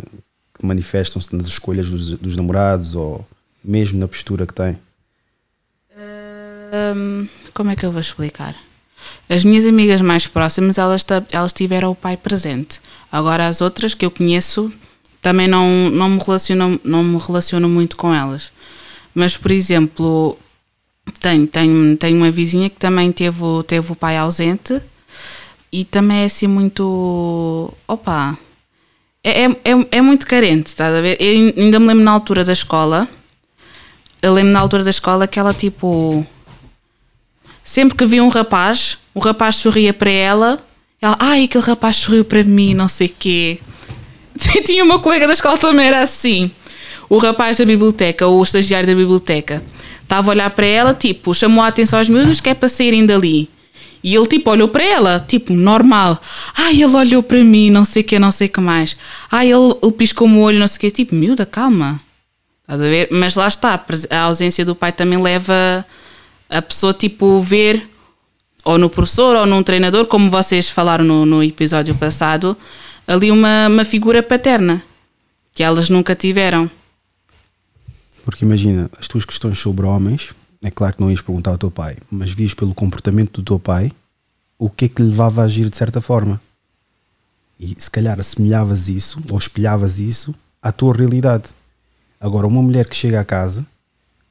que manifestam-se nas escolhas dos, dos namorados ou mesmo na postura que têm? Hum, como é que eu vou explicar? As minhas amigas mais próximas, elas, elas tiveram o pai presente. Agora as outras que eu conheço, também não, não, me relaciono, não me relaciono muito com elas. Mas, por exemplo, tenho, tenho, tenho uma vizinha que também teve, teve o pai ausente e também é assim muito. Opa! É, é, é, é muito carente, estás a ver? Eu ainda me lembro na altura da escola. Eu lembro na altura da escola que ela tipo. Sempre que via um rapaz, o rapaz sorria para ela. Ela, ai, aquele rapaz sorriu para mim, não sei quê. Tinha uma colega da escola também era assim. O rapaz da biblioteca, ou o estagiário da biblioteca, estava a olhar para ela, tipo, chamou a atenção aos miúdos que é para saírem dali. E ele, tipo, olhou para ela, tipo, normal. Ai, ele olhou para mim, não sei o que, não sei o que mais. Ai, ele, ele piscou-me o olho, não sei o que. Tipo, miúda, calma. Estás a ver? Mas lá está, a ausência do pai também leva a pessoa, tipo, ver ou no professor ou num treinador, como vocês falaram no, no episódio passado, ali uma, uma figura paterna que elas nunca tiveram. Porque imagina, as tuas questões sobre homens, é claro que não ias perguntar ao teu pai, mas vias pelo comportamento do teu pai o que é que lhe levava a agir de certa forma. E se calhar assemelhavas isso ou espelhavas isso à tua realidade. Agora, uma mulher que chega à casa,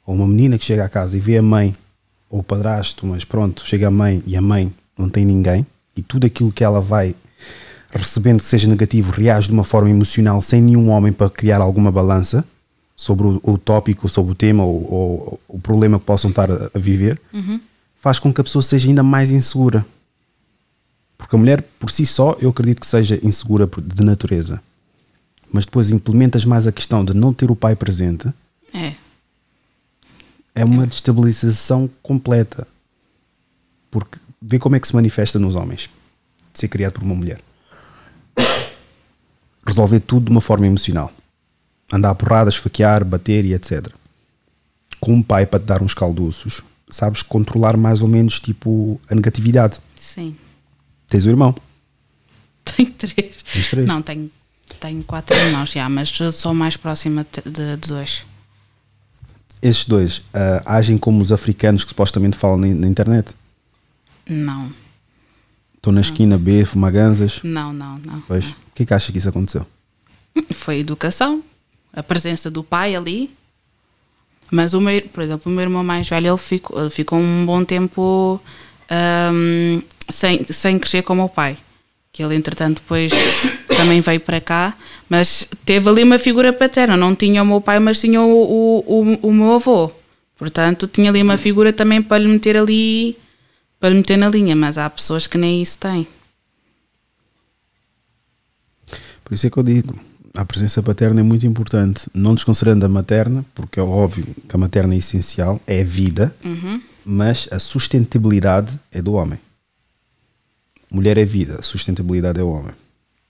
ou uma menina que chega à casa e vê a mãe ou o padrasto, mas pronto, chega a mãe e a mãe não tem ninguém, e tudo aquilo que ela vai recebendo que seja negativo reage de uma forma emocional sem nenhum homem para criar alguma balança sobre o, o tópico, sobre o tema ou, ou o problema que possam estar a, a viver, faz com que a pessoa seja ainda mais insegura. Porque a mulher, por si só, eu acredito que seja insegura de natureza. Mas depois implementas mais a questão de não ter o pai presente, É. é uma destabilização completa. Porque vê como é que se manifesta nos homens de ser criado por uma mulher. Resolver tudo de uma forma emocional. Andar a porrada, esfaquear, bater e etc. Com um pai para te dar uns calduços, sabes controlar mais ou menos tipo a negatividade. Sim. Tens o irmão. Tenho três. Tens três? Não, tenho, tenho quatro irmãos já, mas sou mais próxima de- de dois. Esses dois ah, agem como os africanos que supostamente falam na, na internet. Não, Estão na esquina, B, fumar ganzas. não, não, não. Pois, o que é que achas que isso aconteceu? Foi a educação, a presença do pai ali. Mas o meu, por exemplo, o meu irmão mais velho, ele ficou, ele ficou um bom tempo ahm, sem, sem crescer como o pai. Que ele, entretanto, depois também veio para cá, mas teve ali uma figura paterna. Não tinha o meu pai, mas tinha o, o, o, o meu avô. Portanto, tinha ali uma figura também para lhe meter ali, para lhe meter na linha. Mas há pessoas que nem isso têm. Por isso é que eu digo, a presença paterna é muito importante, não desconsiderando a materna, porque é óbvio que a materna é essencial, é a vida, mas a sustentabilidade é do homem. Mulher é vida, sustentabilidade é o homem.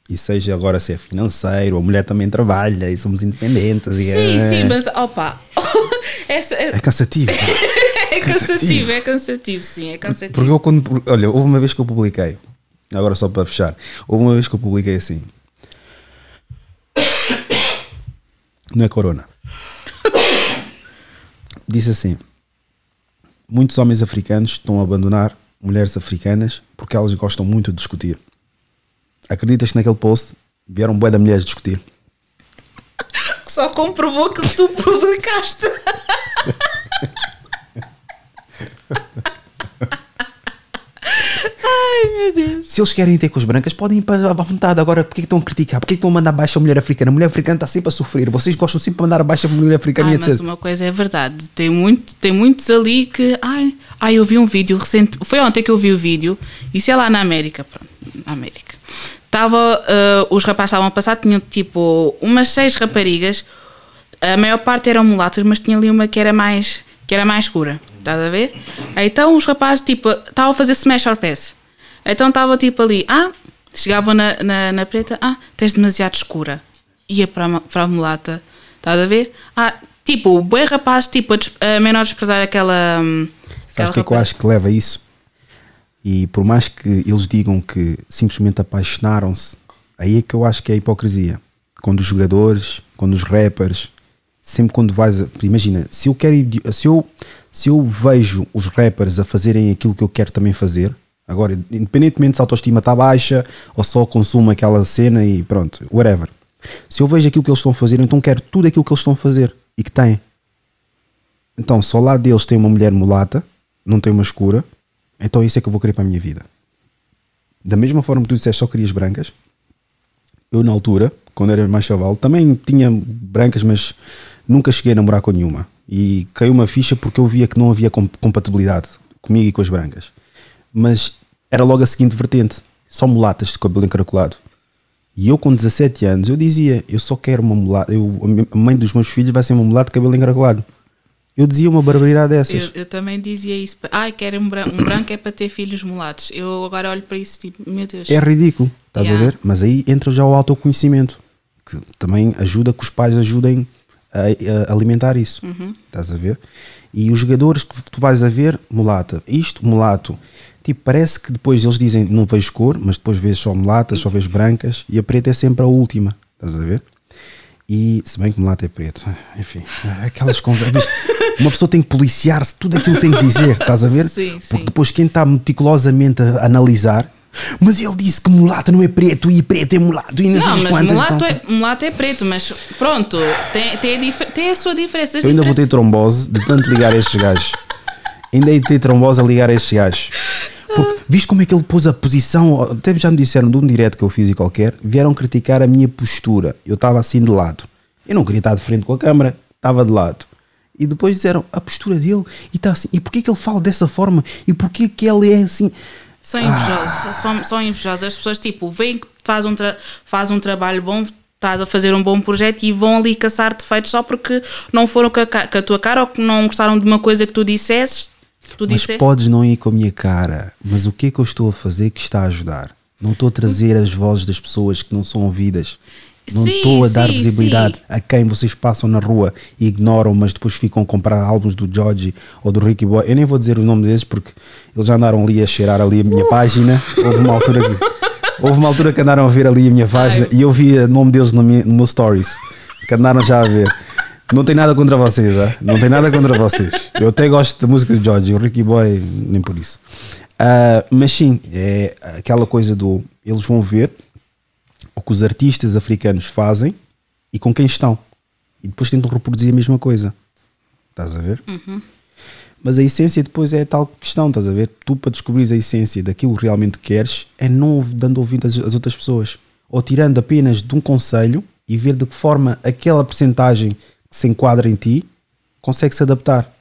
E seja agora se é financeiro, a mulher também trabalha e somos independentes. Sim, é, sim, mas opa, essa, É cansativo. É Cansativo. cansativo, é cansativo, sim, é cansativo. Porque eu quando. Olha, houve uma vez que eu publiquei. Agora só para fechar. Houve uma vez que eu publiquei assim. Não é corona. Disse assim: Muitos homens africanos estão a abandonar mulheres africanas porque elas gostam muito de discutir. Acreditas que naquele post vieram bué da mulheres discutir? Só comprovou que tu publicaste. meu Deus. Se eles querem ter com as brancas, podem ir para à vontade. Agora, porquê que estão a criticar? Porquê que estão a mandar abaixo a mulher africana? A mulher africana está sempre a sofrer. Vocês gostam sempre de mandar abaixo a mulher africana Ai, e mas etc. uma coisa é verdade, tem, muito, tem muitos ali que. Ai, ai, eu vi um vídeo recente. Foi ontem que eu vi o vídeo, isso é lá na América. Pronto, na América. Tava, ah, os rapazes estavam a passar, tinham tipo umas seis raparigas, a maior parte eram mulatas, mas tinha ali uma que era mais, que era mais escura. Estás a ver? Então os rapazes tipo estavam a fazer smash or pass. Então estava tipo ali, ah, chegavam na, na, na preta, ah, tens demasiado escura. Ia para a, para a mulata, estás a ver? Ah, tipo, o boi rapaz, tipo, a, a menor desprezar aquela. hum, Sabes o que é que eu acho que leva a isso? E por mais que eles digam que simplesmente apaixonaram-se, aí é que eu acho que é a hipocrisia. Quando os jogadores, quando os rappers, sempre quando vais. A, imagina, se eu quero. Se eu, se eu vejo os rappers a fazerem aquilo que eu quero também fazer, agora, independentemente se a autoestima está baixa ou só consumo aquela cena e pronto, whatever. Se eu vejo aquilo que eles estão a fazer, então quero tudo aquilo que eles estão a fazer e que têm. Então, se ao lado deles tem uma mulher mulata, não tem uma escura, então isso é que eu vou querer para a minha vida. Da mesma forma que tu disseste só querias brancas, eu na altura, quando era mais chaval, também tinha brancas, mas nunca cheguei a namorar com nenhuma. E caiu uma ficha porque eu via que não havia com- compatibilidade comigo e com as brancas. Mas era logo a seguinte vertente: só mulatas de cabelo encaracolado. E eu, com 17 anos, eu dizia: Eu só quero uma mulata. Eu, a mãe dos meus filhos vai ser uma mulata de cabelo encaracolado. Eu dizia uma barbaridade dessas. Eu, eu também dizia isso. Ai, quero um, bran- um branco é para ter filhos mulatos. Eu agora olho para isso tipo, meu Deus. É ridículo, estás Yeah. a ver? Mas aí entra já o autoconhecimento, que também ajuda que os pais ajudem a, a alimentar isso, Uhum. estás a ver? E os jogadores que tu vais a ver, mulata, isto, mulato, tipo, parece que depois eles dizem não vejo cor, mas depois vês só mulatas, só vês brancas e a preta é sempre a última, estás a ver? E se bem que mulata é preto, enfim, aquelas conversas. Uma pessoa tem que policiar-se, tudo aquilo tem que dizer, estás a ver? Sim, sim. Porque depois quem está meticulosamente a analisar, mas ele disse que mulata não é preto e preto é mulato e não, Não, as mas quantas. mulato é, mulato é preto, mas pronto, tem, tem, a, tem a sua diferença. Eu ainda vou ter trombose de tanto ligar a estes gajos. Ainda de ter trombose a ligar a estes gajos. Porque, viste como é que ele pôs a posição? Até já me disseram de um direto que eu fiz e qualquer, vieram criticar a minha postura. Eu estava assim de lado. Eu não queria estar de frente com a câmera, estava de lado. E depois disseram a postura dele e está assim. E porquê que ele fala dessa forma? E porquê que ele é assim? São invejosos, são, são invejosos. As pessoas, tipo, veem que faz um, faz um trabalho bom, estás a fazer um bom projeto e vão ali caçar defeitos só porque não foram com a, com a tua cara ou que não gostaram de uma coisa que tu dissesses. Tu Mas disseste. podes não ir com a minha cara. Mas o que é que eu estou a fazer que está a ajudar? Não estou a trazer as vozes das pessoas que não são ouvidas. Não estou a dar sim, visibilidade sim. a quem vocês passam na rua e ignoram, mas depois ficam a comprar álbuns do George ou do Ricky Boy. Eu nem vou dizer o nome deles porque eles já andaram ali a cheirar ali a minha página. Houve uma altura que, houve uma altura que andaram a ver ali a minha página e eu vi o nome deles no meu, no meu stories. Que andaram já a ver. Não tem nada contra vocês, ah? não tem nada contra vocês. Eu até gosto da música do George, o Ricky Boy, nem por isso. Ah, mas sim, é aquela coisa do. Eles vão ver o que os artistas africanos fazem e com quem estão. E depois tentam reproduzir a mesma coisa. Estás a ver? Mas a essência depois é a tal questão, estás a ver? Tu, para descobrires a essência daquilo que realmente queres, é não dando ouvido às, às outras pessoas. Ou tirando apenas de um conselho e ver de que forma aquela percentagem se enquadra em ti consegue se adaptar.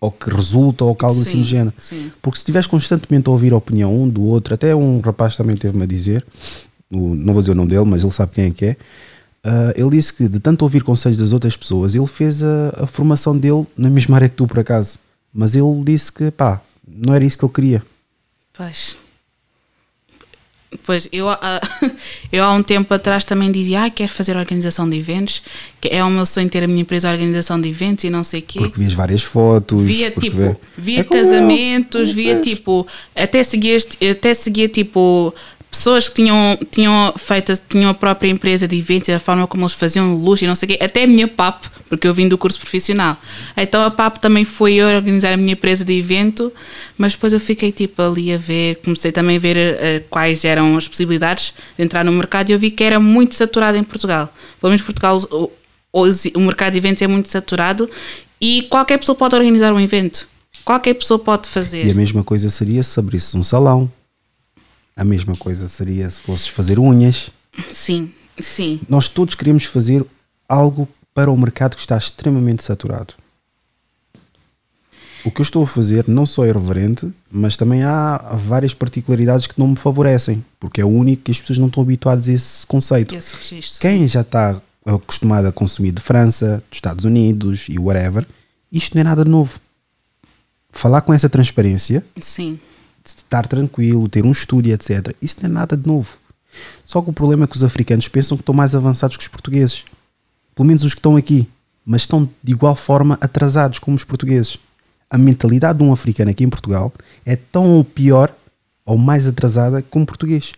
Ou que resulta, ou que algo assim Sim, do género. sim. Porque se estiveres constantemente a ouvir a opinião um do outro, até um rapaz também teve-me a dizer, o- não vou dizer o nome dele, mas ele sabe quem é que é. ah, ele disse que de tanto ouvir conselhos das outras pessoas, ele fez a, a formação dele na mesma área que tu, por acaso. Mas ele disse que, pá, não era isso que ele queria. Pois. Pois, eu, ah, eu há um tempo atrás também dizia, ah, quero fazer organização de eventos, que é o meu sonho ter a minha empresa organização de eventos e não sei o quê. Porque vias várias fotos. Via tipo, vê- via É eu. casamentos, via tipo, até seguia, até seguia tipo pessoas que tinham, tinham feito, tinham a própria empresa de eventos, a forma como eles faziam luz e não sei o quê, até a minha PAP, porque eu vim do curso profissional. Então a PAP também foi eu organizar a minha empresa de evento, mas depois eu fiquei tipo ali a ver, comecei também a ver eh, quais eram as possibilidades de entrar no mercado e eu vi que era muito saturado em Portugal. Pelo menos Portugal, o, o mercado de eventos é muito saturado e qualquer pessoa pode organizar um evento. Qualquer pessoa pode fazer. E a mesma coisa seria se abrisse um salão. A mesma coisa seria se fosses fazer unhas. Sim, sim. Nós todos queremos fazer algo para o mercado que está extremamente saturado. O que eu estou a fazer não só é irreverente, mas também há várias particularidades que não me favorecem, porque é o único que as pessoas não estão habituadas a esse conceito. Esse registro. Quem já está acostumado a consumir de França, dos Estados Unidos e whatever, isto não é nada de novo. Falar com essa transparência, Sim. Estar tranquilo, ter um estúdio, etc. Isso não é nada de novo. Só que o problema é que os africanos pensam que estão mais avançados que os portugueses. Pelo menos os que estão aqui. Mas estão de igual forma atrasados como os portugueses. A mentalidade de um africano aqui em Portugal é tão ou pior ou mais atrasada como português.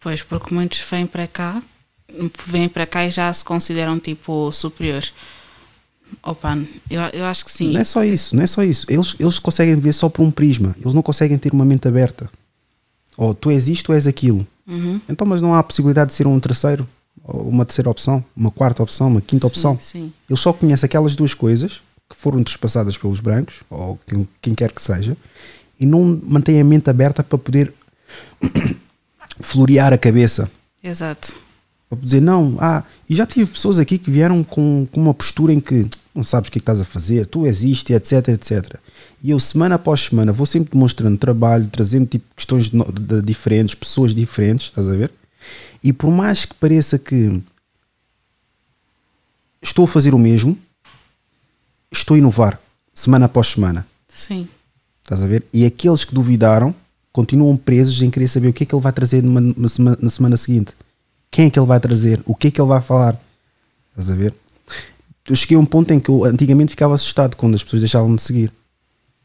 Pois, porque muitos vêm para cá, vêm para cá e já se consideram tipo superiores. Opa, eu, eu acho que sim. Não é só isso, não é só isso. Eles, eles conseguem ver só por um prisma. Eles não conseguem ter uma mente aberta. Ou tu és isto, tu és aquilo. Uhum. Então, mas não há a possibilidade de ser um terceiro, uma terceira opção, uma quarta opção, uma quinta Sim, opção. sim. Eles só conhecem aquelas duas coisas que foram trespassadas pelos brancos, ou quem, quem quer que seja, e não mantêm a mente aberta para poder florear a cabeça. Exato. Para dizer, não, ah, e já tive pessoas aqui que vieram com, com uma postura em que não sabes o que é que estás a fazer, tu és isto, e etc, etc. E eu, semana após semana, vou sempre demonstrando trabalho, trazendo tipo questões de, de- diferentes, pessoas diferentes, estás a ver? E por mais que pareça que estou a fazer o mesmo, estou a inovar, semana após semana. Sim. Estás a ver? E aqueles que duvidaram continuam presos em querer saber o que é que ele vai trazer numa, numa semana, na semana seguinte. Quem é que ele vai trazer? O que é que ele vai falar? Estás a ver? Eu cheguei a um ponto em que eu antigamente ficava assustado quando as pessoas deixavam de seguir.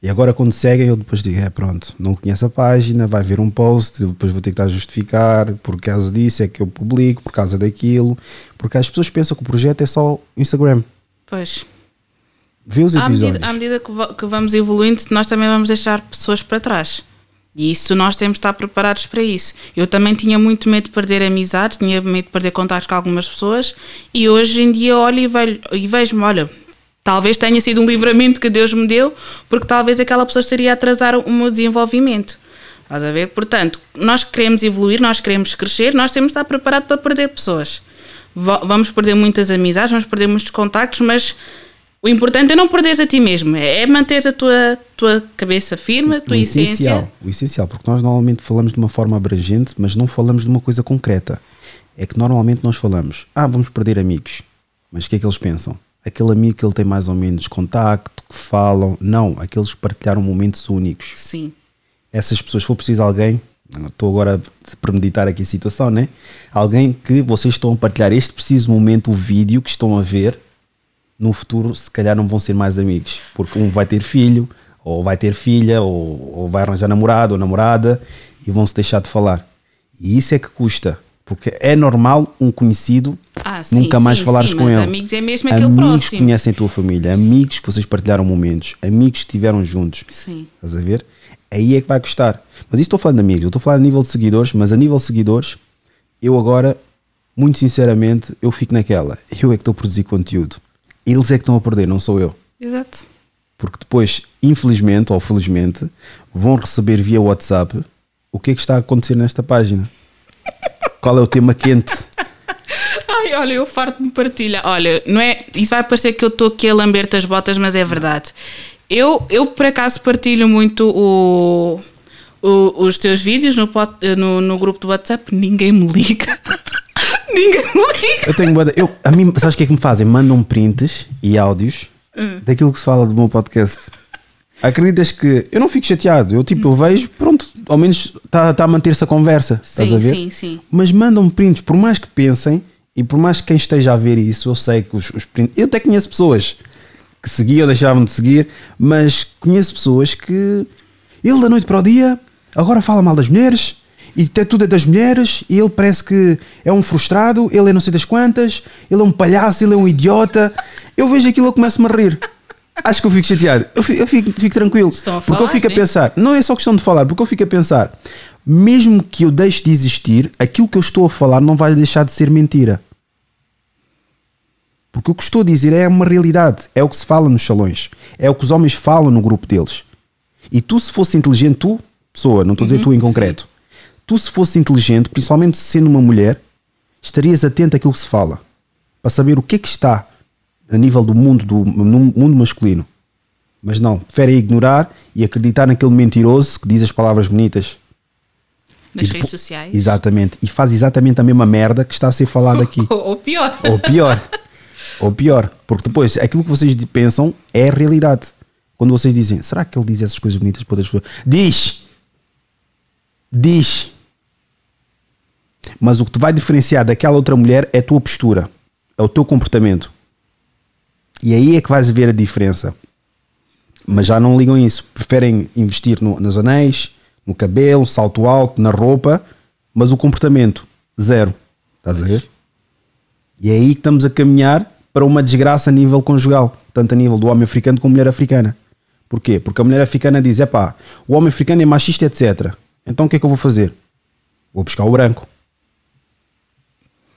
E agora quando seguem eu depois digo, é pronto, não conhece a página, vai ver um post, depois vou ter que estar a justificar, por causa disso é que eu publico, por causa daquilo, porque as pessoas pensam que o projeto é só Instagram. Pois. Vê os À episódios. medida, à medida que, que vamos evoluindo, nós também vamos deixar pessoas para trás. E isso nós temos de estar preparados para isso. Eu também tinha muito medo de perder amizades, tinha medo de perder contatos com algumas pessoas, e hoje em dia olho e, velho- e vejo-me, olha, talvez tenha sido um livramento que Deus me deu, porque talvez aquela pessoa estaria a atrasar o meu desenvolvimento. Estás a ver? Portanto, nós queremos evoluir, nós queremos crescer, nós temos de estar preparados para perder pessoas. Va- Vamos perder muitas amizades, vamos perder muitos contactos, mas o importante é não perderes a ti mesmo, é manteres a tua, tua cabeça firme, a tua o essência. essencial, o essencial, porque nós normalmente falamos de uma forma abrangente, mas não falamos de uma coisa concreta. É que normalmente nós falamos, ah, vamos perder amigos. Mas o que é que eles pensam? Aquele amigo que ele tem mais ou menos contacto, que falam. Não, aqueles que partilharam momentos únicos. Sim. Essas pessoas, se for preciso alguém, estou agora a premeditar aqui a situação, né? Alguém que vocês estão a partilhar este preciso momento, o vídeo que estão a ver, no futuro se calhar não vão ser mais amigos, porque um vai ter filho, ou vai ter filha, ou, ou vai arranjar namorado ou namorada e vão se deixar de falar. E isso é que custa, porque é normal um conhecido Ah, sim, nunca mais sim, falares sim, com ele. amigos é mesmo aquele amigos que próximo. conhecem a tua família, amigos que vocês partilharam momentos, amigos que estiveram juntos. Sim. Estás a ver? Aí é que vai custar. Mas isso estou falando de amigos, eu estou falar a nível de seguidores, mas a nível de seguidores, eu agora, muito sinceramente, eu fico naquela. Eu é que estou a produzir conteúdo. Eles é que estão a perder, não sou eu. Exato. Porque depois, infelizmente ou felizmente, vão receber via WhatsApp o que é que está a acontecer nesta página. Qual é o tema quente? Ai, olha, eu farto-me partilha. Olha, não é. Isso vai parecer que eu estou aqui a lamber-te as botas, mas é verdade. Eu, eu por acaso, partilho muito o, o- os teus vídeos no, no, no grupo do WhatsApp. Ninguém me liga. Ninguém liga. Eu tenho eu A mim, sabes o que é que me fazem? Mandam prints e áudios daquilo que se fala do meu podcast. Acreditas que eu não fico chateado? Eu tipo, eu vejo, pronto, ao menos está tá a manter-se a conversa. estás Sim, a ver? sim, sim. Mas mandam-me prints, por mais que pensem e por mais que quem esteja a ver isso, eu sei que os, os prints. Eu até conheço pessoas que seguiam, deixavam de seguir, mas conheço pessoas que ele da noite para o dia agora fala mal das mulheres e até tudo é das mulheres e ele parece que é um frustrado, ele é não sei das quantas, ele é um palhaço, ele é um idiota. Eu vejo aquilo e eu começo-me a rir. Acho que eu fico chateado. Eu fico, eu fico- fico tranquilo. A porque eu falar, fico a né? pensar, não é só questão de falar, porque eu fico a pensar, mesmo que eu deixe de existir, aquilo que eu estou a falar não vai deixar de ser mentira. Porque o que estou a dizer é uma realidade, é o que se fala nos salões, é o que os homens falam no grupo deles. E tu, se fosse inteligente, tu, pessoa, não estou a dizer tu em concreto, tu, se fosse inteligente, principalmente sendo uma mulher, estarias atento àquilo que se fala, para saber o que é que está a nível do mundo, do no mundo masculino. Mas não, preferem ignorar e acreditar naquele mentiroso que diz as palavras bonitas. Nas redes sociais. Exatamente. E faz exatamente a mesma merda que está a ser falado aqui. Ou, pior. Ou pior. Ou pior. Porque depois, aquilo que vocês pensam é a realidade. Quando vocês dizem, será que ele diz essas coisas bonitas para outras pessoas? Diz! Diz! Mas o que te vai diferenciar daquela outra mulher é a tua postura, é o teu comportamento. E aí é que vais ver a diferença. Mas já não ligam isso. Preferem investir no- nos anéis, no cabelo, salto alto, na roupa, mas o comportamento, zero. Estás a ver? E é aí que estamos a caminhar para uma desgraça a nível conjugal, tanto a nível do homem africano como mulher africana. Porquê? Porque a mulher africana diz: é pá, o homem africano é machista, etc. Então o que é que eu vou fazer? Vou buscar o branco.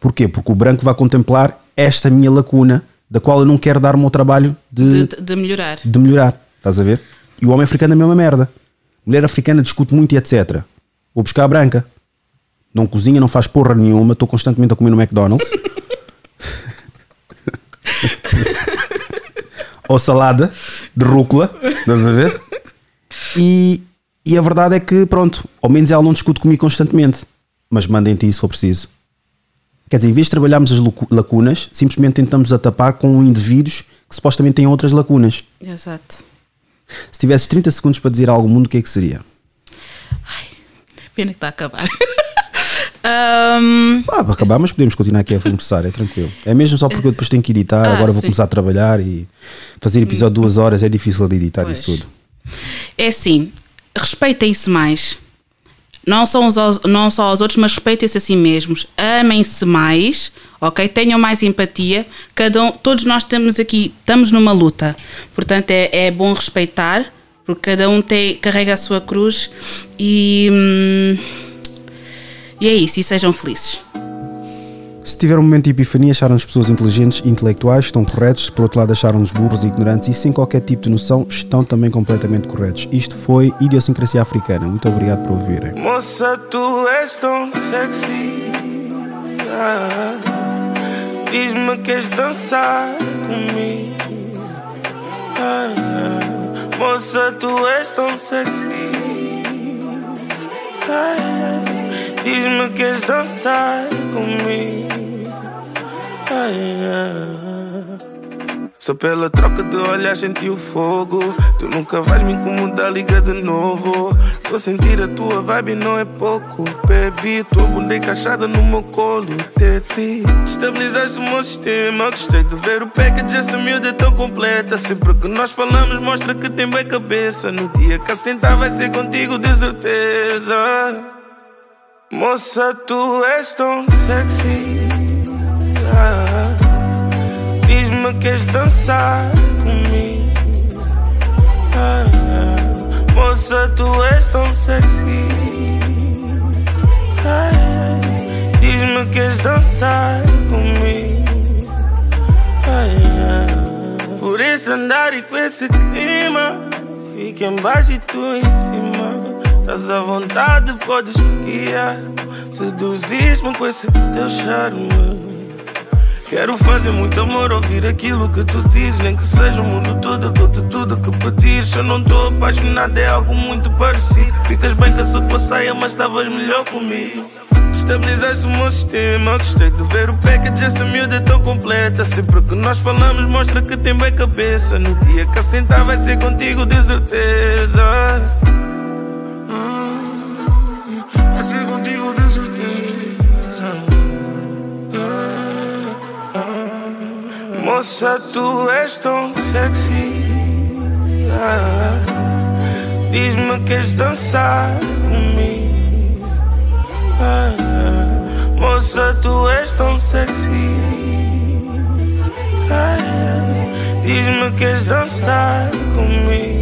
Porquê? Porque o branco vai contemplar esta minha lacuna, da qual eu não quero dar o meu trabalho De, de- de melhorar. de melhorar. Estás a ver? E o homem africano é a mesma merda. Mulher africana discute muito e etc. Vou buscar a branca. Não cozinha, não faz porra nenhuma. Estou constantemente a comer no McDonald's. Ou salada de rúcula. Estás a ver? E, e a verdade é que, pronto, ao menos ela não discute comigo constantemente. Mas mandem-te isso se for preciso. Quer dizer, em vez de trabalharmos as lacu- lacunas, simplesmente tentamos atapar com indivíduos que supostamente têm outras lacunas. Exato. Se tivesses 30 segundos para dizer algo ao mundo, o que é que seria? Pena que está a acabar. Ahm, Ah, para acabar, mas podemos continuar aqui a conversar, é tranquilo. É mesmo só porque eu depois tenho que editar, Ah, agora vou sim. começar a trabalhar e fazer episódio de duas horas é difícil de editar Pois. isso tudo. é assim, respeitem-se mais. Não, são os, não só aos outros, mas respeitem-se a si mesmos. Amem-se mais, ok? Tenham mais empatia. Cada um, todos nós estamos aqui, estamos numa luta. Portanto, é, é bom respeitar, porque cada um tem, carrega a sua cruz e. hum, e é isso, e sejam felizes. Se tiver um momento de epifania, acharam-nos pessoas inteligentes e intelectuais, estão corretos. Por outro lado acharam-nos burros e ignorantes e sem qualquer tipo de noção, estão também completamente corretos. Isto foi Idiosincrasia Africana. Muito obrigado por ouvirem. Moça, tu és tão sexy. Ah, Diz-me que queres dançar comigo. Ah. Moça, tu és tão sexy. Ah. Diz-me que queres dançar comigo. Só pela troca de olhar senti o fogo. Tu nunca vais me incomodar, liga de novo. Tô a sentir a tua vibe, não é pouco. Baby, tua bunda encaixada no meu colo. Tetri, estabilizaste o meu sistema. Gostei de ver o package, essa miúda é tão completa. Sempre que nós falamos, mostra que tem bem cabeça. No dia que assentar, vai ser contigo, de certeza. Moça, tu és tão sexy. Diz-me que queres dançar comigo. Ah, ah. Moça, tu és tão sexy. Ah. Diz-me que queres dançar comigo. Por esse andar e com esse clima, fica embaixo e tu em cima. Estás à vontade, podes guiar. Seduzis-me com esse teu charme. Quero fazer muito amor, ouvir aquilo que tu dizes. Nem que seja o mundo todo, dou-te tudo que pedires. Eu não tô apaixonado, é algo muito parecido. Ficas bem com essa tua saia, mas estavas melhor comigo. Estabilizaste o meu sistema. Gostei de ver o package, essa miúda é tão completa. Sempre que nós falamos, mostra que tem bem cabeça. No dia que assentar, vai ser contigo, de certeza. Moça, tu és tão sexy. Diz-me que és dançar comigo. Moça, tu és tão sexy. Diz-me que és dançar comigo.